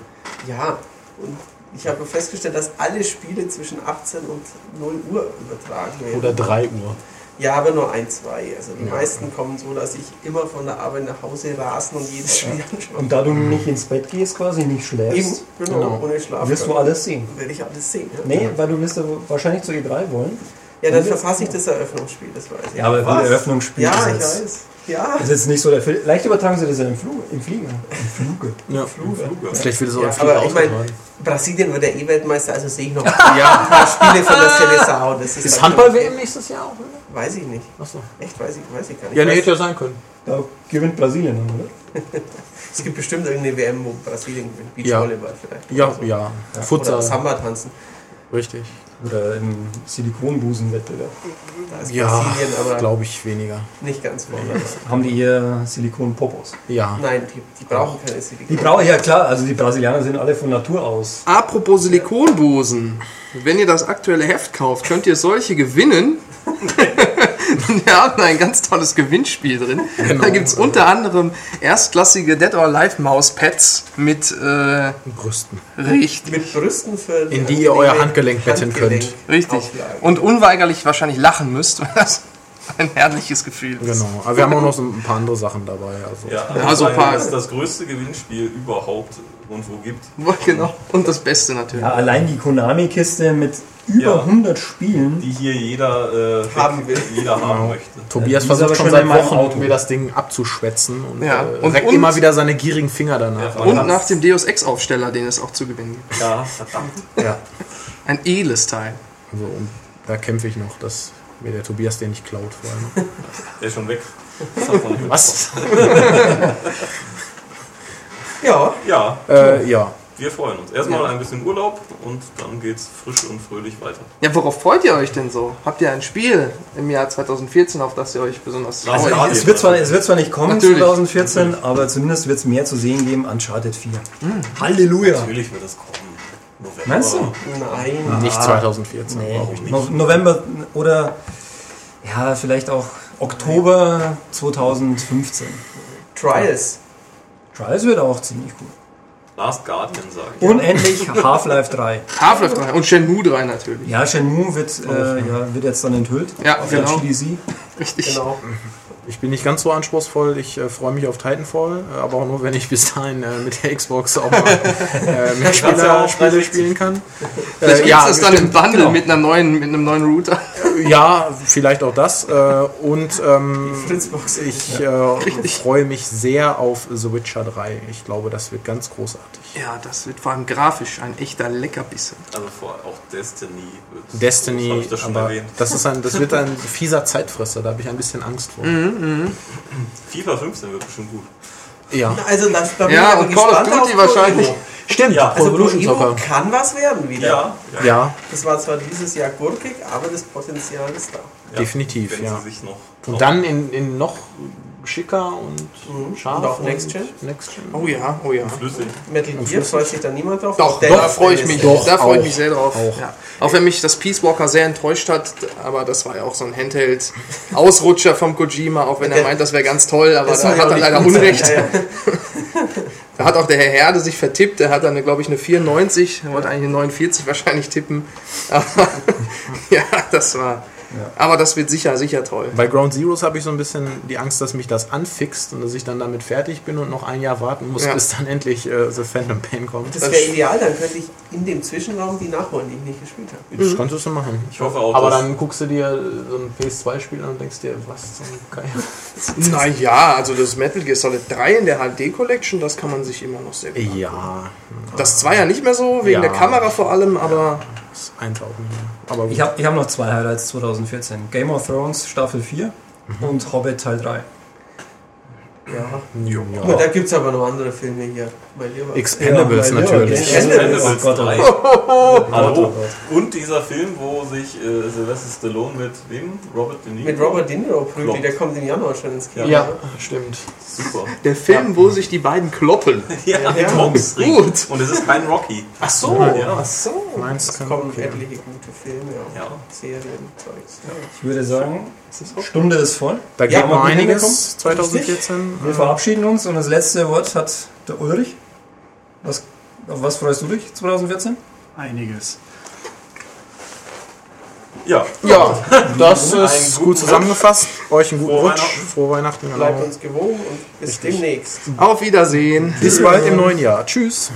Ja, und ich habe festgestellt, dass alle Spiele zwischen 18 und 0 Uhr übertragen werden. Oder 3 Uhr. Ja, aber nur ein, zwei. Also die Ja. meisten kommen so, dass ich immer von der Arbeit nach Hause rasen und jedes Spiel anschauen. Und da du nicht ins Bett gehst, quasi nicht Eben, schläfst, genau, Genau. ohne Schlaf. wirst du alles sehen. Werde ich alles sehen. Ja, Nee, weil du wirst ja wahrscheinlich zu E3 wollen. ja dann verfasse ich das Eröffnungsspiel, das weiß ich. Ja, aber Was? ein Eröffnungsspiel Ja, ist ich weiß. Ja. ist jetzt nicht so der Film. Vielleicht übertragen sie das ja im, Flug, im Flieger. Im Fluge. Ja. Fluge. Vielleicht wird es auch Ja, ein Flieger aber ich meine. Brasilien wird der E-Weltmeister, also sehe ich noch ja, ein paar Spiele von der Seleção. Das ist, Ist halt- Handball-WM nächstes Jahr auch, oder? Weiß ich nicht. Achso. Echt, weiß ich, weiß ich gar nicht. Ja, Weiß- hätte ja sein können. Da gewinnt Brasilien dann, oder? Es gibt bestimmt irgendeine WM, wo Brasilien gewinnt. Ja. Beachvolleyball vielleicht. Ja, Oder so. ja. Oder Futsal. Samba tanzen. Richtig. Oder im Silikonbusen-Wettbewerb. Da ist Ja, glaube ich weniger. nicht ganz vorne. Haben die ihr Silikonpopos? Ja. Nein, die, die brauchen keine Silikon. Die brauchen ja klar, also die Brasilianer sind alle von Natur aus. Apropos Silikonbusen. Wenn ihr das aktuelle Heft kauft, könnt ihr solche gewinnen. Wir haben ein ganz tolles Gewinnspiel drin. Da gibt es unter anderem erstklassige Dead or Alive Mauspads mit äh, Brüsten. richtig, Mit Brüsten für In die ihr euer Handgelenk betten könnt. richtig. Und unweigerlich wahrscheinlich lachen müsst, weil das ein herrliches Gefühl ist. Genau. Aber wir haben auch noch so ein paar andere Sachen dabei. Also. Ja, Ja, so ein paar- das ist das größte Gewinnspiel überhaupt irgendwo gibt. Genau. Und das Beste natürlich. Ja, allein die Konami-Kiste mit über Ja. 100 Spielen. Die hier jeder äh, Haben will. Jeder haben möchte. Tobias ist versucht aber schon seit Wochen, Auto. mir das Ding abzuschwätzen und, Ja. äh, Und- reckt und- immer wieder seine gierigen Finger danach. Ja, Und nach dem Deus Ex-Aufsteller, den es auch zu gewinnen gibt. Ja, verdammt. Ja. Ein edles Teil. Also, und da kämpfe ich noch, dass mir der Tobias den nicht klaut vor allem. Der ist schon weg. Was? Ja, Ja, äh, ja. Wir freuen uns. Erstmal ein bisschen Urlaub und dann geht's frisch und fröhlich weiter. Ja, worauf freut ihr euch denn so? Habt ihr ein Spiel im Jahr 2014, auf das ihr euch besonders freut? Guardian. Es wird, zwar, es wird zwar nicht kommen Natürlich. 2014, aber zumindest wird es mehr zu sehen geben Uncharted 4. Halleluja! Natürlich wird es kommen. November. Meinst du? nein. Nicht 2014. Nee, Warum nicht? No November oder ja, vielleicht auch Oktober 2015. Trials. Trials wird auch ziemlich gut. Last Guardian sage ich. Und endlich Half-Life 3. Half-Life 3 und Shenmue 3 natürlich. Ja, Shenmue wird, äh, ja, wird jetzt dann enthüllt. Ja, auf genau. der GDC. Richtig. Genau. Ich bin nicht ganz so anspruchsvoll. Ich äh, freue mich auf Titanfall, äh, aber auch nur, wenn ich bis dahin äh, mit der Xbox auch mal äh, mehr Spieler, auch Spiele spielen kann. Vielleicht Äh, gibt ja, es dann im Bundle genau. mit, einer neuen, mit einem neuen Router. ja, vielleicht auch das. Äh, und ähm, ich äh, freue mich sehr auf The Witcher 3. Ich glaube, das wird ganz großartig. Ja, das wird vor allem grafisch ein echter Leckerbissen. Also vor, auch Destiny. wird- das Destiny, hab ich das schon aber erwähnt. das, ist ein, das wird ein fieser Zeitfresser, da habe ich ein bisschen Angst vor. FIFA 15 wird bestimmt gut. Ja. Also das, da bin Ja, aber und Call of Duty wahrscheinlich. Evo. Stimmt, Ja, Also Pro Evolution Evo kann was werden wieder. Ja, Ja, Das war zwar dieses Jahr gurkig, aber das Potenzial ist da. definitiv, Wenn ja. sie sich noch. Und dann in, in noch schicker und scharf. Und auch Next Gen? Next Gen. Oh ja, oh ja. flüssig. Metal Gear flüssig. freut sich da niemand drauf. Doch, darf freue ich mich. Doch, da freue ich mich sehr drauf. Auch. Ja. auch wenn mich das Peace Walker sehr enttäuscht hat, aber das war ja auch so ein Handheld-Ausrutscher vom Kojima, auch wenn er meint, das wäre ganz toll, aber Das da hat er leider. Unrecht. Ja, ja. Da hat auch der Herr Herde sich vertippt, der hat dann, glaube ich, eine 94, er wollte eigentlich eine 49 wahrscheinlich tippen. Aber ja, das war. Aber das wird sicher, sicher toll. Bei Ground Zeroes habe ich so ein bisschen die Angst, dass mich das anfixt und dass ich dann damit fertig bin und noch ein Jahr warten muss, Ja. bis dann endlich äh, The Phantom Pain kommt. Das wäre ideal, dann könnte ich in dem Zwischenraum die nachholen, die ich nicht gespielt habe. Das könntest du machen. Ich hoffe auch, Aber dann guckst du dir so ein PS2-Spiel an und denkst dir, was zum Geier. Naja, also das Metal Gear Solid 3 in der HD Collection, das kann man sich immer noch sehr gut Ja, Das 2 ja nicht mehr so, wegen Ja. der Kamera vor allem, aber das eins. Aber gut. Ich habe ich hab noch zwei Highlights 2014. Game of Thrones Staffel 4 und Hobbit Teil 3. Ja. ja. Aber da gibt es aber noch andere Filme hier. Lieber. Expendables Ja, natürlich. Expendables. Oh Gott, oh drei. Gott. Hallo. Und dieser Film, wo sich äh, Sylvester Stallone mit wem? Robert De Niro? Mit Robert De Niro prügelt, der kommt im Januar schon ins Kino. Ja, stimmt. Super. der Film, wo sich die beiden kloppen. Ja, Ja. mit Boxring. Gut. Und es ist kein Rocky. Ach so, Ja. ach so. Meins Es kommen okay. etliche gute Filme, auch Ja. Serien, Zeugs. Ja. Ich würde sagen, Stunde ist voll. Da Ja, geht noch haben wir einiges 2014. Wir verabschieden uns und das letzte Wort hat der Ulrich. Was, auf was freust du dich 2014? Einiges. Ja. Ja, das ist gut zusammengefasst. Euch einen guten Frohe Rutsch. Weihnachten. Frohe Weihnachten. Genau. Bleibt uns gewogen und bis demnächst. Auf Wiedersehen. Bis bald im neuen Jahr. Tschüss.